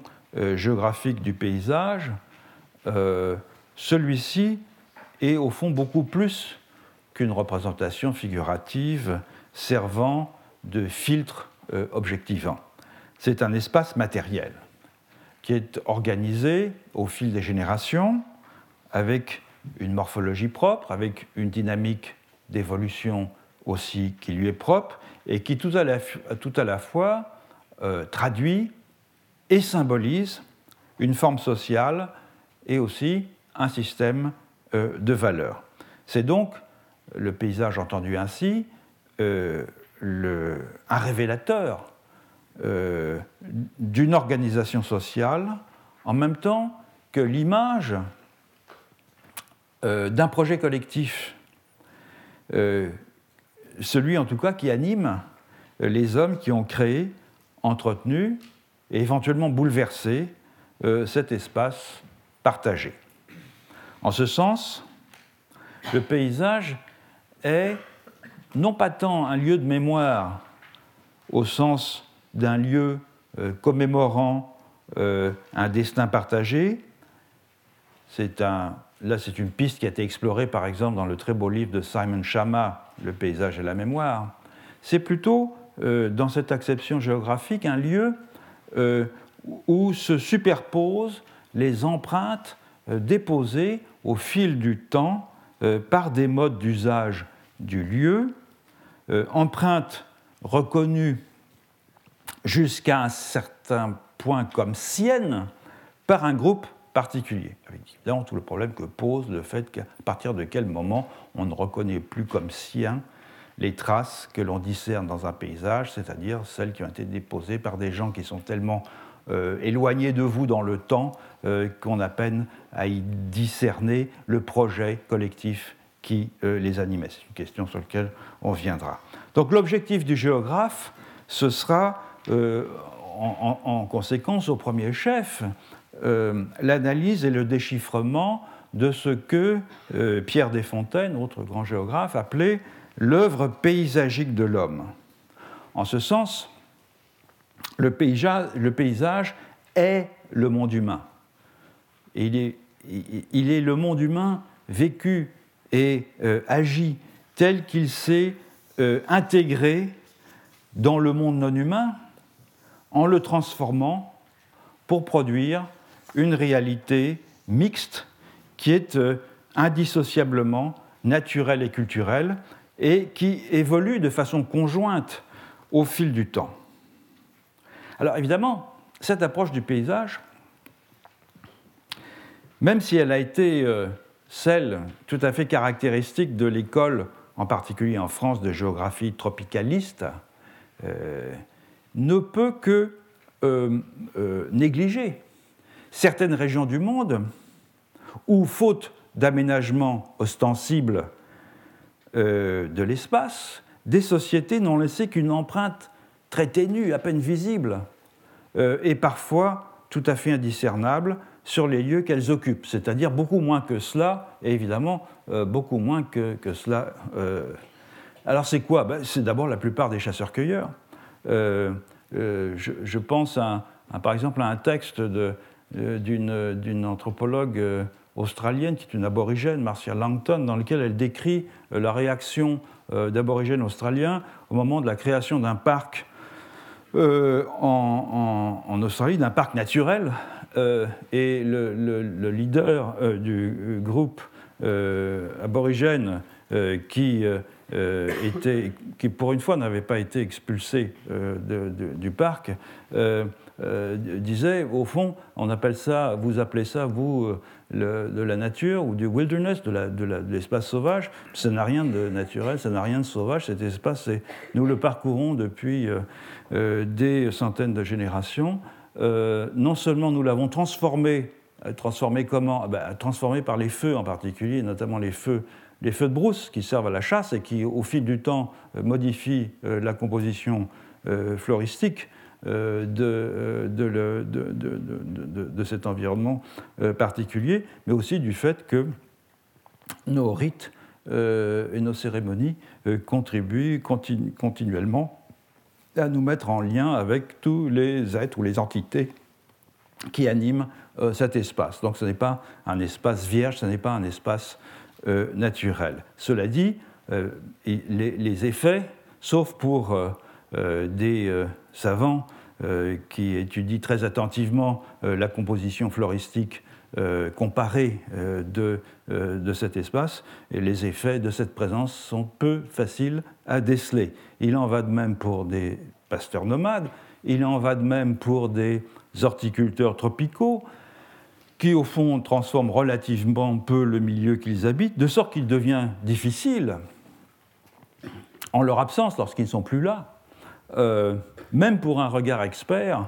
géographique du paysage, celui-ci est au fond beaucoup plus qu'une représentation figurative servant de filtre euh, objectivant. C'est un espace matériel qui est organisé au fil des générations avec une morphologie propre, avec une dynamique d'évolution aussi qui lui est propre et qui tout à la, tout à la fois euh, traduit et symbolise une forme sociale et aussi un système euh, de valeur. C'est donc, le paysage entendu ainsi, euh, un révélateur euh, d'une organisation sociale en même temps que l'image d'un projet collectif, celui en tout cas qui anime les hommes qui ont créé, entretenu et éventuellement bouleversé cet espace partagé. En ce sens, le paysage est non pas tant un lieu de mémoire au sens d'un lieu euh, commémorant euh, un destin partagé. Là, c'est une piste qui a été explorée, par exemple, dans le très beau livre de Simon Chama, Le paysage et la mémoire. C'est plutôt, euh, dans cette acception géographique, un lieu où se superposent les empreintes déposées au fil du temps par des modes d'usage du lieu, empreintes reconnues jusqu'à un certain point comme sienne par un groupe particulier. Avec évidemment tout le problème que pose le fait qu'à partir de quel moment on ne reconnaît plus comme sien les traces que l'on discerne dans un paysage, c'est-à-dire celles qui ont été déposées par des gens qui sont tellement euh, éloignés de vous dans le temps euh, qu'on a peine à y discerner le projet collectif qui euh, les animait. C'est une question sur laquelle on viendra. Donc l'objectif du géographe, ce sera en, conséquence au premier chef l'analyse et le déchiffrement de ce que Pierre Desfontaines, autre grand géographe, appelait l'œuvre paysagique de l'homme. En ce sens, le paysage, est le monde humain. il, est, le monde humain vécu et euh, agi tel qu'il s'est euh, intégré dans le monde non humain en le transformant pour produire une réalité mixte qui est euh, indissociablement naturelle et culturelle et qui évolue de façon conjointe au fil du temps. Alors évidemment, cette approche du paysage, même si elle a été euh, celle tout à fait caractéristique de l'école, en particulier en France, de géographie tropicaliste, euh, ne peut que euh, négliger certaines régions du monde où, faute d'aménagement ostensible de l'espace, des sociétés n'ont laissé qu'une empreinte très ténue, à peine visible, euh, et parfois tout à fait indiscernable sur les lieux qu'elles occupent, c'est-à-dire beaucoup moins que cela, et évidemment euh, beaucoup moins que, cela. Alors c'est quoi? Ben, C'est d'abord la plupart des chasseurs-cueilleurs. Je, pense par exemple à un texte d'une anthropologue australienne, qui est une aborigène, Marcia Langton, dans lequel elle décrit euh, la réaction euh, d'aborigènes australiens au moment de la création d'un parc euh, en, Australie, d'un parc naturel. et le, leader du groupe aborigène qui, était, qui, pour une fois, n'avait pas été expulsé du parc, disait, au fond, on appelle ça, vous appelez ça, vous, de la nature ou du wilderness, de l'espace sauvage. Ça n'a rien de naturel, ça n'a rien de sauvage. Cet espace, nous le parcourons depuis euh, euh, des centaines de générations. Euh, non seulement nous l'avons transformé, transformé comment? Ah ben, Transformé par les feux en particulier, notamment les feux les feux de brousse qui servent à la chasse et qui, au fil du temps, modifient la composition floristique euh, euh, de, cet environnement euh, particulier, mais aussi du fait que nos rites et nos cérémonies contribuent continuellement à nous mettre en lien avec tous les êtres ou les entités qui animent cet espace. Donc ce n'est pas un espace vierge, ce n'est pas un espace naturel. Cela dit, les, effets, sauf pour des savants euh, qui étudient très attentivement euh, la composition floristique euh, comparée de, de, cet espace, et les effets de cette présence sont peu faciles à déceler. Il en va de même pour des pasteurs nomades, il en va de même pour des horticulteurs tropicaux, qui au fond transforment relativement peu le milieu qu'ils habitent, de sorte qu'il devient difficile, en leur absence, lorsqu'ils ne sont plus là, euh, même pour un regard expert,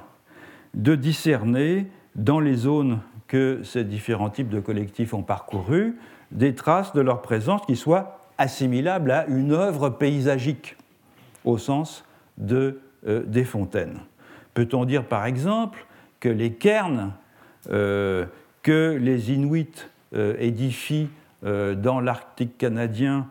de discerner dans les zones que ces différents types de collectifs ont parcourues des traces de leur présence qui soient assimilables à une œuvre paysagique au sens de, euh, des fontaines. Peut-on dire par exemple que les cairns euh, que les Inuits édifient dans l'Arctique canadien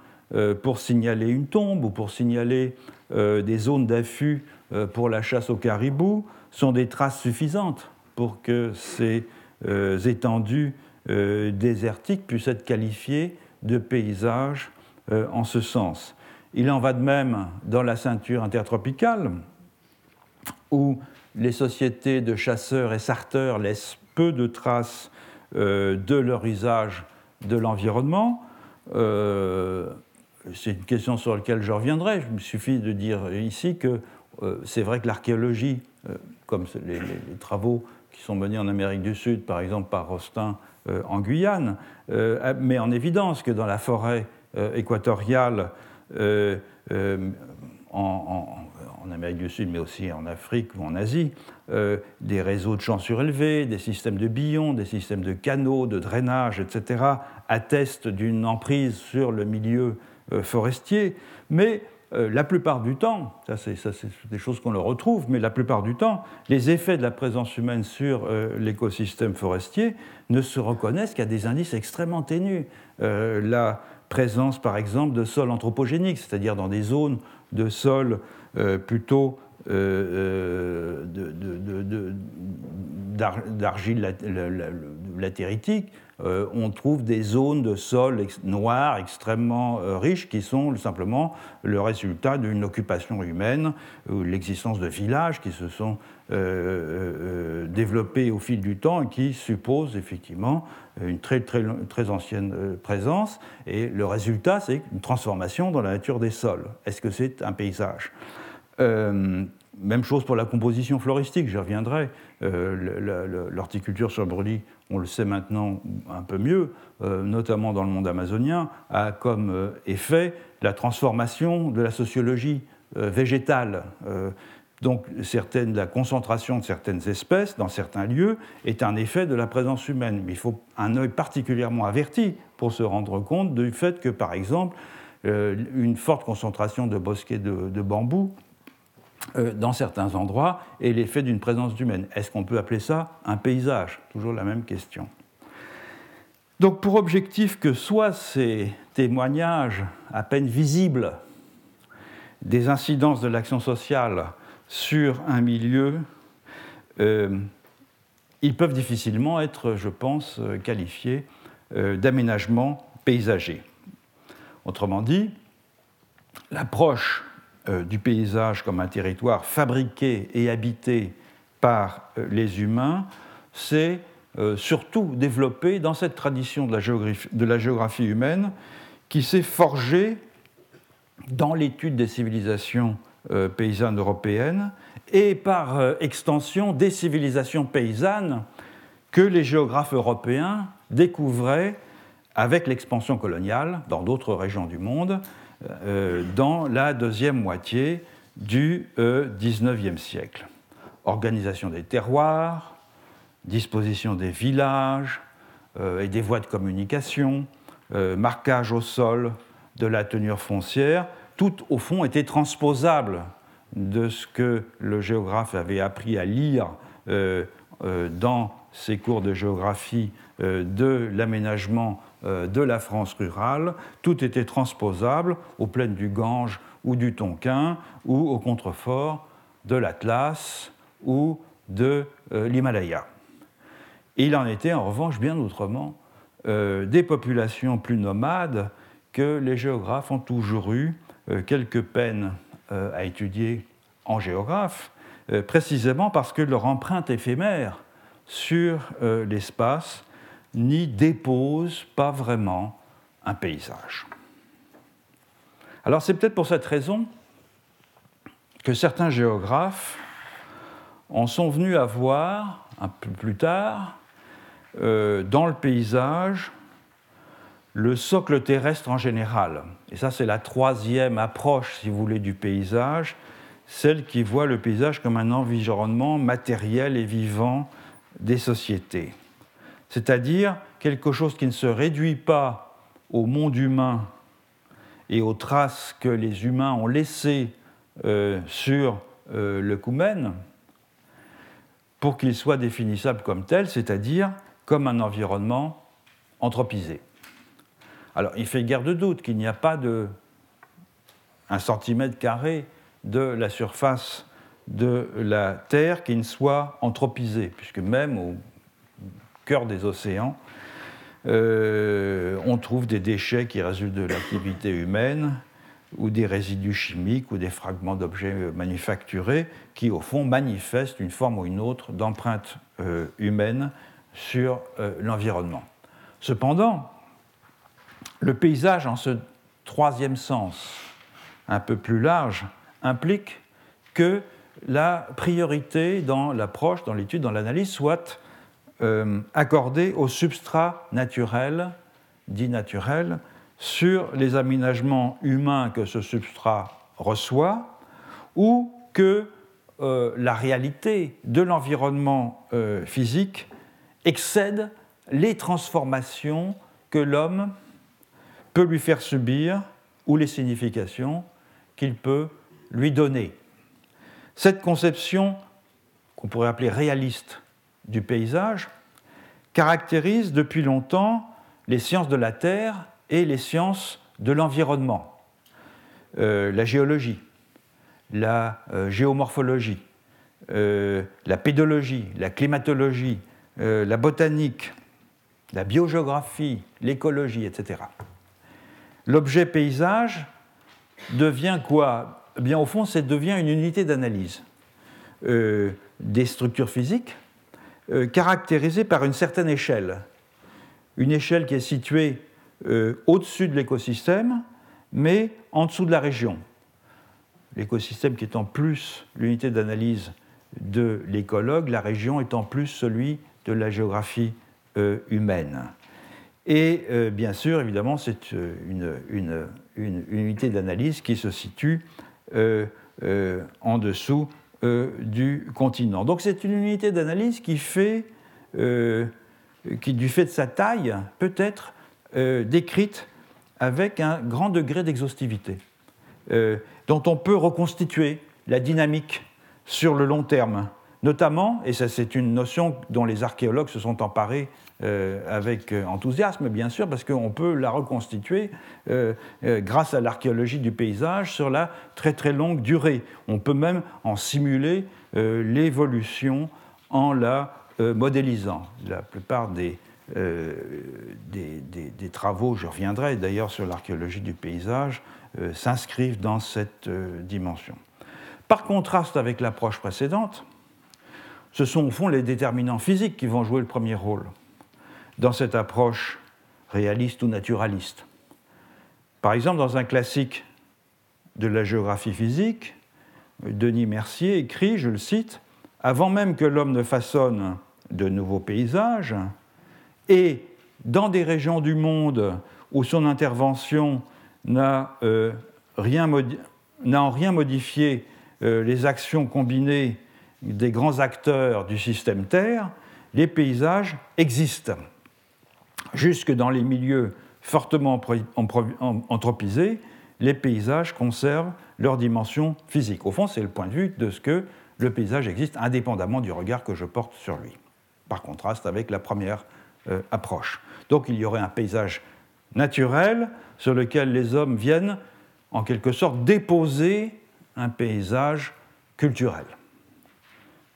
pour signaler une tombe ou pour signaler des zones d'affût euh, pour la chasse au caribou sont des traces suffisantes pour que ces euh, étendues désertiques puissent être qualifiées de paysages en ce sens. Il en va de même dans la ceinture intertropicale, où les sociétés de chasseurs et sarteurs laissent peu de traces de leur usage de l'environnement, c'est une question sur laquelle je reviendrai. Il me suffit de dire ici que c'est vrai que l'archéologie, comme les, travaux qui sont menés en Amérique du Sud, par exemple par Rostin en Guyane, met en évidence que dans la forêt équatoriale, en, Amérique du Sud, mais aussi en Afrique ou en Asie, euh, des réseaux de champs surélevés, des systèmes de billons, des systèmes de canaux, de drainage, etc., attestent d'une emprise sur le milieu euh, forestier. Mais euh, la plupart du temps, ça c'est des choses qu'on le retrouve, mais la plupart du temps, les effets de la présence humaine sur l'écosystème forestier ne se reconnaissent qu'à des indices extrêmement ténus. la présence, par exemple, de sols anthropogéniques, c'est-à-dire dans des zones de sol euh, plutôt euh, euh, d'argile latéritique, on trouve des zones de sol noirs extrêmement riches qui sont simplement le résultat d'une occupation humaine ou l'existence de villages qui se sont développés au fil du temps et qui supposent effectivement une très, très, très ancienne euh, présence, et le résultat, c'est une transformation dans la nature des sols. Est-ce que c'est un paysage? Euh, Même chose pour la composition floristique, j'y reviendrai. Euh, l'horticulture sur brûlis, on le sait maintenant un peu mieux, notamment dans le monde amazonien, a comme effet la transformation de la sociologie végétale. Donc certaines, la concentration de certaines espèces dans certains lieux est un effet de la présence humaine. Mais il faut un œil particulièrement averti pour se rendre compte du fait que, par exemple, euh, une forte concentration de bosquets de, bambou euh, dans certains endroits est l'effet d'une présence humaine. Est-ce qu'on peut appeler ça un paysage? Toujours la même question. Donc pour objectif que soient ces témoignages à peine visibles des incidences de l'action sociale sur un milieu, euh, ils peuvent difficilement être, je pense, euh, qualifiés euh, d'aménagement paysager. Autrement dit, l'approche du paysage comme un territoire fabriqué et habité par les humains s'est surtout développée dans cette tradition de la géographie, de la géographie humaine qui s'est forgée dans l'étude des civilisations euh, paysannes européennes et par euh, extension des civilisations paysannes que les géographes européens découvraient avec l'expansion coloniale dans d'autres régions du monde euh, dans la deuxième moitié du XIXe siècle. Organisation des terroirs, disposition des villages et des voies de communication, marquage au sol de la tenure foncière, tout, au fond, était transposable de ce que le géographe avait appris à lire euh, euh, dans ses cours de géographie euh, de l'aménagement de la France rurale. Tout était transposable aux plaines du Gange ou du Tonkin ou au contrefort de l'Atlas ou de l'Himalaya. Il en était en revanche bien autrement des populations plus nomades que les géographes ont toujours eu euh, quelques peines euh, à étudier en géographe, euh, précisément parce que leur empreinte éphémère sur l'espace n'y dépose pas vraiment un paysage. Alors c'est peut-être pour cette raison que certains géographes en sont venus à voir un peu plus tard dans le paysage le socle terrestre en général. Et ça, c'est la troisième approche, si vous voulez, du paysage, celle qui voit le paysage comme un environnement matériel et vivant des sociétés. C'est-à-dire quelque chose qui ne se réduit pas au monde humain et aux traces que les humains ont laissées euh, sur euh, le Koumen, pour qu'il soit définissable comme tel, c'est-à-dire comme un environnement anthropisé. Alors, il fait guère de doute qu'il n'y a pas de un centimètre carré de la surface de la Terre qui ne soit anthropisée, puisque même au cœur des océans, euh, on trouve des déchets qui résultent de l'activité humaine ou des résidus chimiques ou des fragments d'objets manufacturés qui, au fond, manifestent une forme ou une autre d'empreinte euh, humaine sur euh, l'environnement. Cependant, le paysage, en ce troisième sens, un peu plus large, implique que la priorité dans l'approche, dans l'étude, dans l'analyse soit euh, accordée au substrat naturel, dit naturel, sur les aménagements humains que ce substrat reçoit, ou que euh, la réalité de l'environnement euh, physique excède les transformations que l'homme peut lui faire subir ou les significations qu'il peut lui donner. Cette conception, qu'on pourrait appeler réaliste du paysage, caractérise depuis longtemps les sciences de la Terre et les sciences de l'environnement, euh, la géologie, la euh, géomorphologie, euh, la pédologie, la climatologie, la botanique, la biogéographie, l'écologie, etc. L'objet paysage devient quoi? Eh Bien, au fond, ça devient une unité d'analyse des structures physiques caractérisée par une certaine échelle. Une échelle qui est située euh, au-dessus de l'écosystème, mais en dessous de la région. L'écosystème qui étant plus l'unité d'analyse de l'écologue, la région étant plus celui de la géographie euh, humaine. Et euh, bien sûr, évidemment, c'est une, une, unité d'analyse qui se situe en dessous du continent. Donc c'est une unité d'analyse qui fait, qui du fait de sa taille, peut être euh, décrite avec un grand degré d'exhaustivité, euh, dont on peut reconstituer la dynamique sur le long terme, notamment, et ça c'est une notion dont les archéologues se sont emparés euh, avec enthousiasme, bien sûr, parce qu'on peut la reconstituer grâce à l'archéologie du paysage sur la très très longue durée. On peut même en simuler l'évolution en la modélisant. La plupart des euh, travaux, je reviendrai d'ailleurs sur l'archéologie du paysage, euh, s'inscrivent dans cette euh, dimension. Par contraste avec l'approche précédente, ce sont au fond les déterminants physiques qui vont jouer le premier rôle dans cette approche réaliste ou naturaliste. Par exemple, dans un classique de la géographie physique, Denis Mercier écrit, je le cite, Avant même que l'homme ne façonne de nouveaux paysages, et dans des régions du monde où son intervention n'a euh, en rien modifié euh, les actions combinées des grands acteurs du système Terre, les paysages existent. Jusque dans les milieux fortement anthropisés, les paysages conservent leur dimension physique. Au fond, c'est le point de vue de ce que le paysage existe indépendamment du regard que je porte sur lui, par contraste avec la première euh, approche. Donc il y aurait un paysage naturel sur lequel les hommes viennent en quelque sorte déposer un paysage culturel.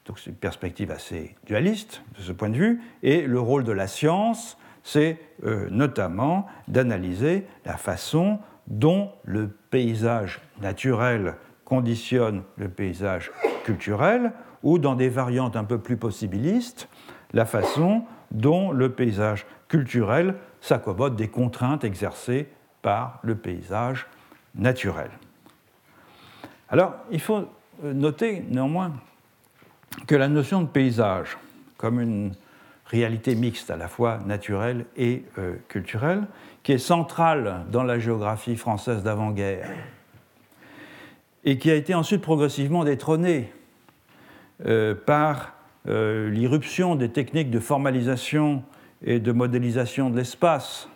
Donc c'est une perspective assez dualiste de ce point de vue, et le rôle de la science, c'est euh, notamment d'analyser la façon dont le paysage naturel conditionne le paysage culturel, ou dans des variantes un peu plus possibilistes, la façon dont le paysage culturel s'accommode des contraintes exercées par le paysage naturel. Alors, il faut noter néanmoins que la notion de paysage, comme une réalité mixte à la fois naturelle et euh, culturelle, qui est centrale dans la géographie française d'avant-guerre, et qui a été ensuite progressivement détrônée euh, par euh, l'irruption des techniques de formalisation et de modélisation de l'espace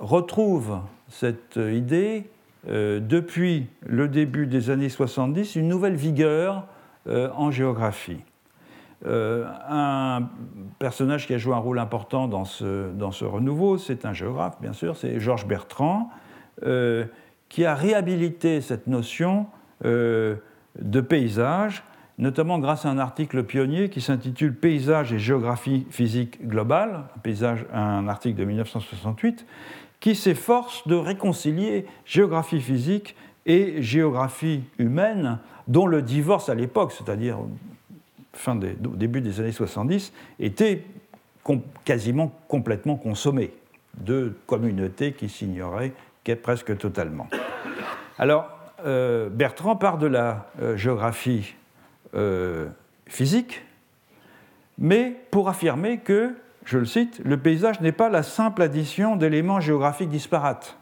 retrouve cette idée depuis le début des années 70 une nouvelle vigueur en géographie. Un personnage qui a joué un rôle important dans ce, renouveau, c'est un géographe, bien sûr, c'est Georges Bertrand, qui a réhabilité cette notion de paysage notamment grâce à un article pionnier qui s'intitule Paysage et géographie physique globale, un, un article de 1968, qui s'efforce de réconcilier géographie physique et géographie humaine, dont le divorce à l'époque, c'est-à-dire fin au début des années 70, était quasiment complètement consommé. deux communautés qui s'ignoraient presque totalement. Alors, euh, Bertrand part de la euh, géographie euh, physique, mais pour affirmer que, je le cite, le paysage n'est pas la simple addition d'éléments géographiques disparates.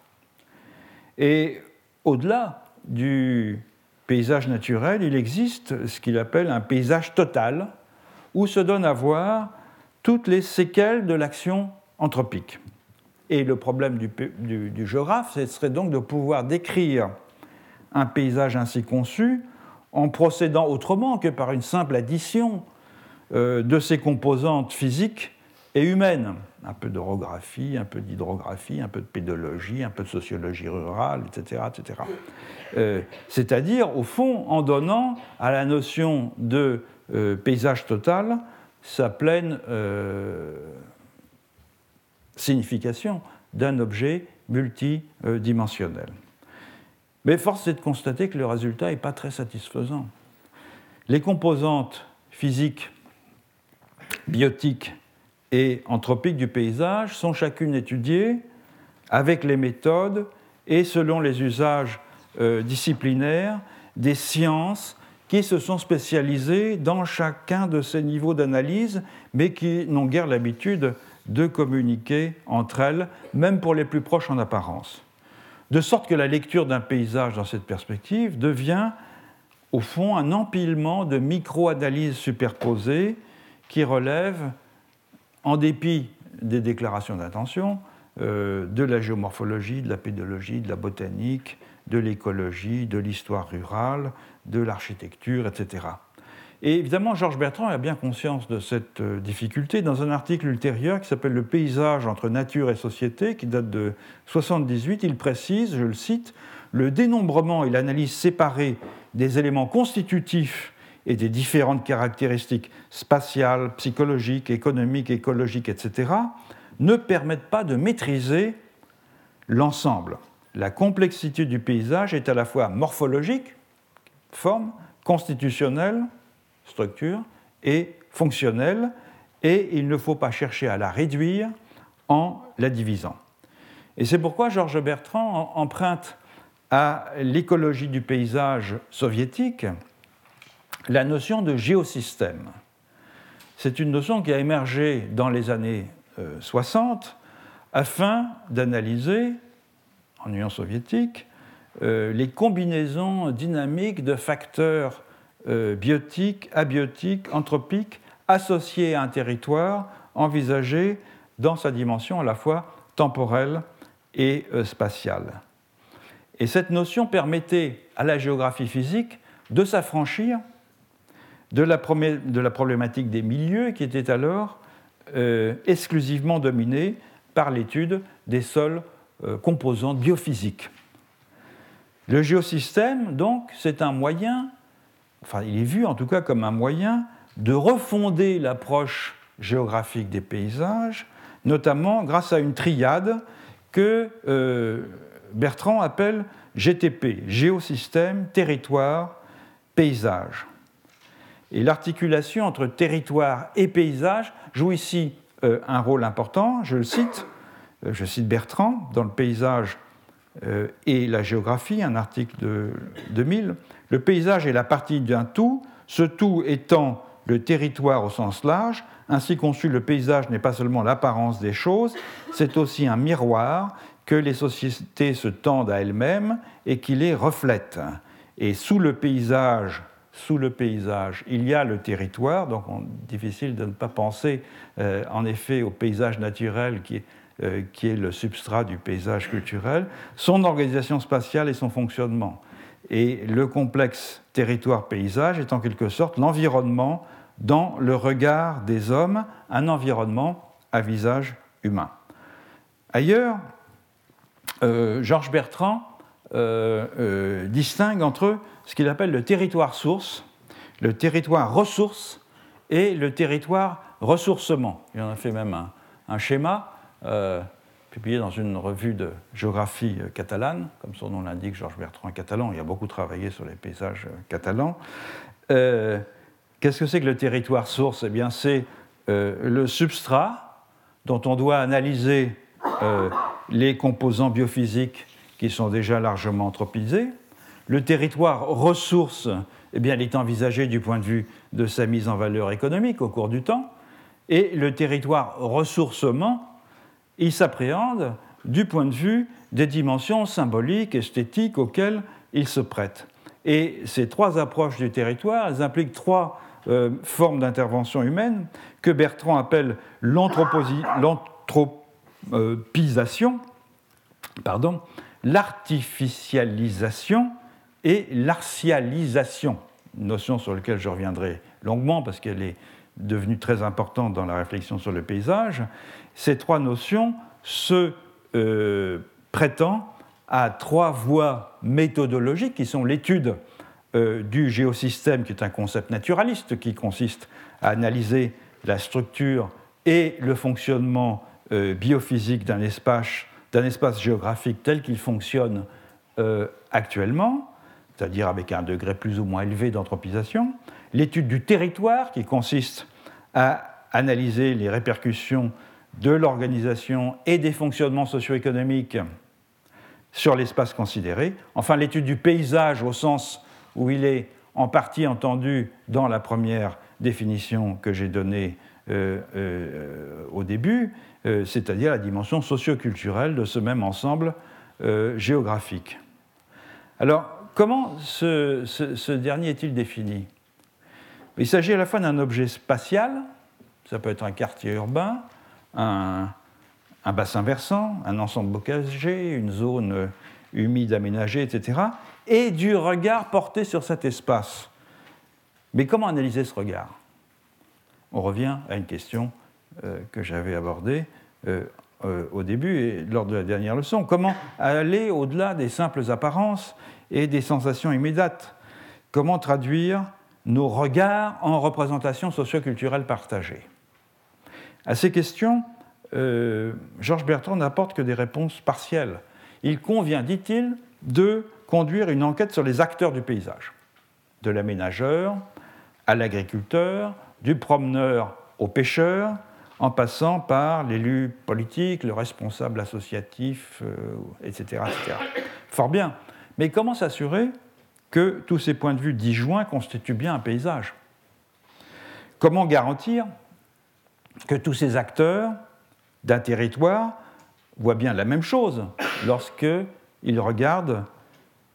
Et au-delà du paysage naturel, il existe ce qu'il appelle un paysage total, où se donne à voir toutes les séquelles de l'action anthropique. Et le problème du, du géographe, ce serait donc de pouvoir décrire un paysage ainsi conçu en procédant autrement que par une simple addition euh, de ses composantes physiques et humaines. Un peu d'orographie, un peu d'hydrographie, un peu de pédologie, un peu de sociologie rurale, etc. etc. Euh, c'est-à-dire, au fond, en donnant à la notion de euh, paysage total sa pleine signification d'un objet multidimensionnel. Mais force est de constater que le résultat n'est pas très satisfaisant. Les composantes physiques, biotiques et anthropiques du paysage sont chacune étudiées avec les méthodes et selon les usages euh, disciplinaires des sciences qui se sont spécialisées dans chacun de ces niveaux d'analyse, mais qui n'ont guère l'habitude de communiquer entre elles, même pour les plus proches en apparence. De sorte que la lecture d'un paysage dans cette perspective devient, au fond, un empilement de micro-analyses superposées qui relèvent, en dépit des déclarations d'intention, euh, de la géomorphologie, de la pédologie, de la botanique, de l'écologie, de l'histoire rurale, de l'architecture, etc. Et évidemment, Georges Bertrand a bien conscience de cette euh, difficulté. Dans un article ultérieur qui s'appelle Le paysage entre nature et société, qui date de 78, il précise, je le cite, le dénombrement et l'analyse séparée des éléments constitutifs et des différentes caractéristiques spatiales, psychologiques, économiques, écologiques, etc., ne permettent pas de maîtriser l'ensemble. La complexité du paysage est à la fois morphologique, forme, constitutionnelle, structure et fonctionnelle, et il ne faut pas chercher à la réduire en la divisant. Et c'est pourquoi Georges Bertrand emprunte à l'écologie du paysage soviétique la notion de géosystème. C'est une notion qui a émergé dans les années 60 euh, afin d'analyser, en Union soviétique, euh, les combinaisons dynamiques de facteurs euh, biotique, abiotique, anthropique, associé à un territoire envisagé dans sa dimension à la fois temporelle et spatiale. Et cette notion permettait à la géographie physique de s'affranchir de la, problématique des milieux qui était alors euh, exclusivement dominée par l'étude des seules composantes biophysiques. Le géosystème, donc, c'est un moyen enfin il est vu en tout cas comme un moyen de refonder l'approche géographique des paysages, notamment grâce à une triade que euh, Bertrand appelle GTP, géosystème, territoire, paysage. Et l'articulation entre territoire et paysage joue ici euh, un rôle important, je le cite, euh, je cite Bertrand dans le paysage et la géographie, un article de 2000, le paysage est la partie d'un tout, ce tout étant le territoire au sens large. Ainsi conçu, le paysage n'est pas seulement l'apparence des choses, c'est aussi un miroir que les sociétés se tendent à elles-mêmes et qui les reflètent. Et sous le paysage, sous le paysage, il y a le territoire, donc difficile de ne pas penser euh, en effet au paysage naturel qui est, euh, qui est le substrat du paysage culturel, son organisation spatiale et son fonctionnement. Et le complexe territoire-paysage est en quelque sorte l'environnement dans le regard des hommes, un environnement à visage humain. Ailleurs, euh, Georges Bertrand distingue entre ce qu'il appelle le territoire source, le territoire ressource et le territoire ressourcement. Il en a fait même un, schéma publié dans une revue de géographie euh, catalane, comme son nom l'indique, Georges Bertrand est catalan, il a beaucoup travaillé sur les paysages euh, catalans. Euh, qu'est-ce que c'est que le territoire source? Eh bien, c'est le substrat dont on doit analyser euh, les composants biophysiques qui sont déjà largement anthropisés. Le territoire ressource, eh bien, il est envisagé du point de vue de sa mise en valeur économique au cours du temps. Et le territoire ressourcement, il s'appréhende du point de vue des dimensions symboliques, esthétiques auxquelles il se prête. Et ces trois approches du territoire, elles impliquent trois euh, formes d'intervention humaine que Bertrand appelle l'anthropisation, pardon, l'artificialisation et l'artialisation, notion sur laquelle je reviendrai longuement parce qu'elle est devenue très importante dans la réflexion sur le paysage. Ces trois notions se euh, à trois voies méthodologiques qui sont l'étude euh, du géosystème, qui est un concept naturaliste qui consiste à analyser la structure et le fonctionnement euh, biophysique d'un espace, espace, géographique tel qu'il fonctionne euh, actuellement, c'est-à-dire avec un degré plus ou moins élevé d'anthropisation, l'étude du territoire qui consiste à analyser les répercussions de l'organisation et des fonctionnements socio-économiques sur l'espace considéré. Enfin, l'étude du paysage au sens où il est en partie entendu dans la première définition que j'ai donnée au début, euh, c'est-à-dire la dimension socioculturelle de ce même ensemble géographique. Alors, comment ce, dernier est-il défini? Il s'agit à la fois d'un objet spatial, ça peut être un quartier urbain, un, un bassin versant, un ensemble bocager, une zone humide aménagée, etc., et du regard porté sur cet espace. Mais comment analyser ce regard? On revient à une question euh, que j'avais abordée euh, euh, au début et lors de la dernière leçon. Comment aller au-delà des simples apparences et des sensations immédiates? Comment traduire nos regards en représentations socioculturelles partagées? À ces questions, Georges Bertrand n'apporte que des réponses partielles. Il convient, dit-il, de conduire une enquête sur les acteurs du paysage, de l'aménageur à l'agriculteur, du promeneur au pêcheur, en passant par l'élu politique, le responsable associatif, etc., euh, etc. Fort bien. Mais comment s'assurer que tous ces points de vue disjoints constituent bien un paysage? Comment garantir que tous ces acteurs d'un territoire voient bien la même chose lorsqu'ils regardent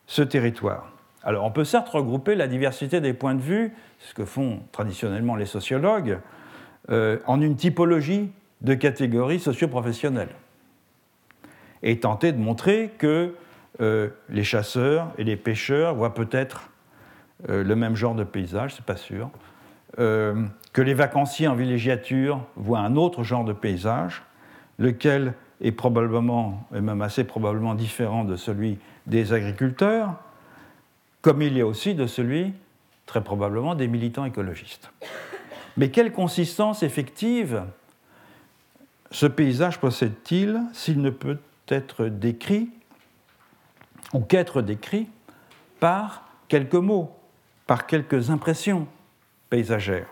ce territoire? Alors on peut certes regrouper la diversité des points de vue, ce que font traditionnellement les sociologues, euh, en une typologie de catégories socioprofessionnelles et tenter de montrer que euh, les chasseurs et les pêcheurs voient peut-être euh, le même genre de paysage, c'est pas sûr, que les vacanciers en villégiature voient un autre genre de paysage, lequel est probablement, et même assez probablement différent de celui des agriculteurs, comme il y a aussi de celui, très probablement, des militants écologistes. Mais quelle consistance effective ce paysage possède-t-il s'il ne peut être décrit ou qu'être décrit par quelques mots, par quelques impressions paysagères?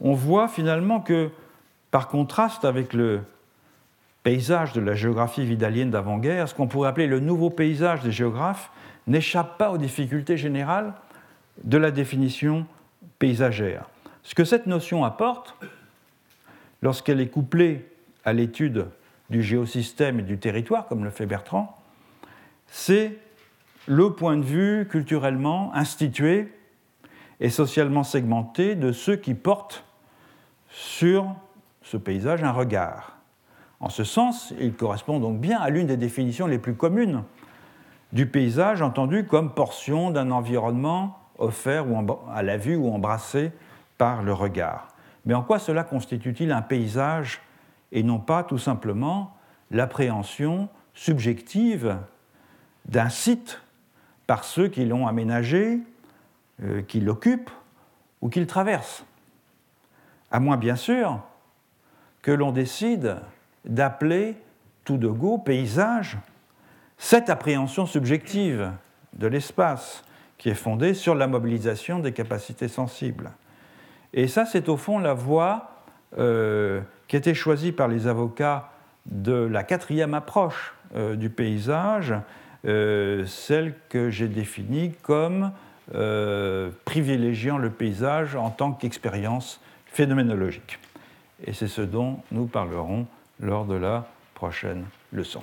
On voit finalement que, par contraste avec le paysage de la géographie vidalienne d'avant-guerre, ce qu'on pourrait appeler le nouveau paysage des géographes, n'échappe pas aux difficultés générales de la définition paysagère. Ce que cette notion apporte, lorsqu'elle est couplée à l'étude du géosystème et du territoire, comme le fait Bertrand, c'est le point de vue culturellement institué et socialement segmenté de ceux qui portent sur ce paysage un regard. En ce sens, il correspond donc bien à l'une des définitions les plus communes du paysage, entendu comme portion d'un environnement offert à la vue ou embrassé par le regard. Mais en quoi cela constitue-t-il un paysage et non pas tout simplement l'appréhension subjective d'un site par ceux qui l'ont aménagé, euh, qui l'occupent ou qui le traversent? À moins bien sûr que l'on décide d'appeler tout de go paysage cette appréhension subjective de l'espace qui est fondée sur la mobilisation des capacités sensibles. Et ça, c'est au fond la voie euh, qui a été choisie par les avocats de la quatrième approche du paysage, celle que j'ai définie comme privilégiant le paysage en tant qu'expérience phénoménologique. Et c'est ce dont nous parlerons lors de la prochaine leçon.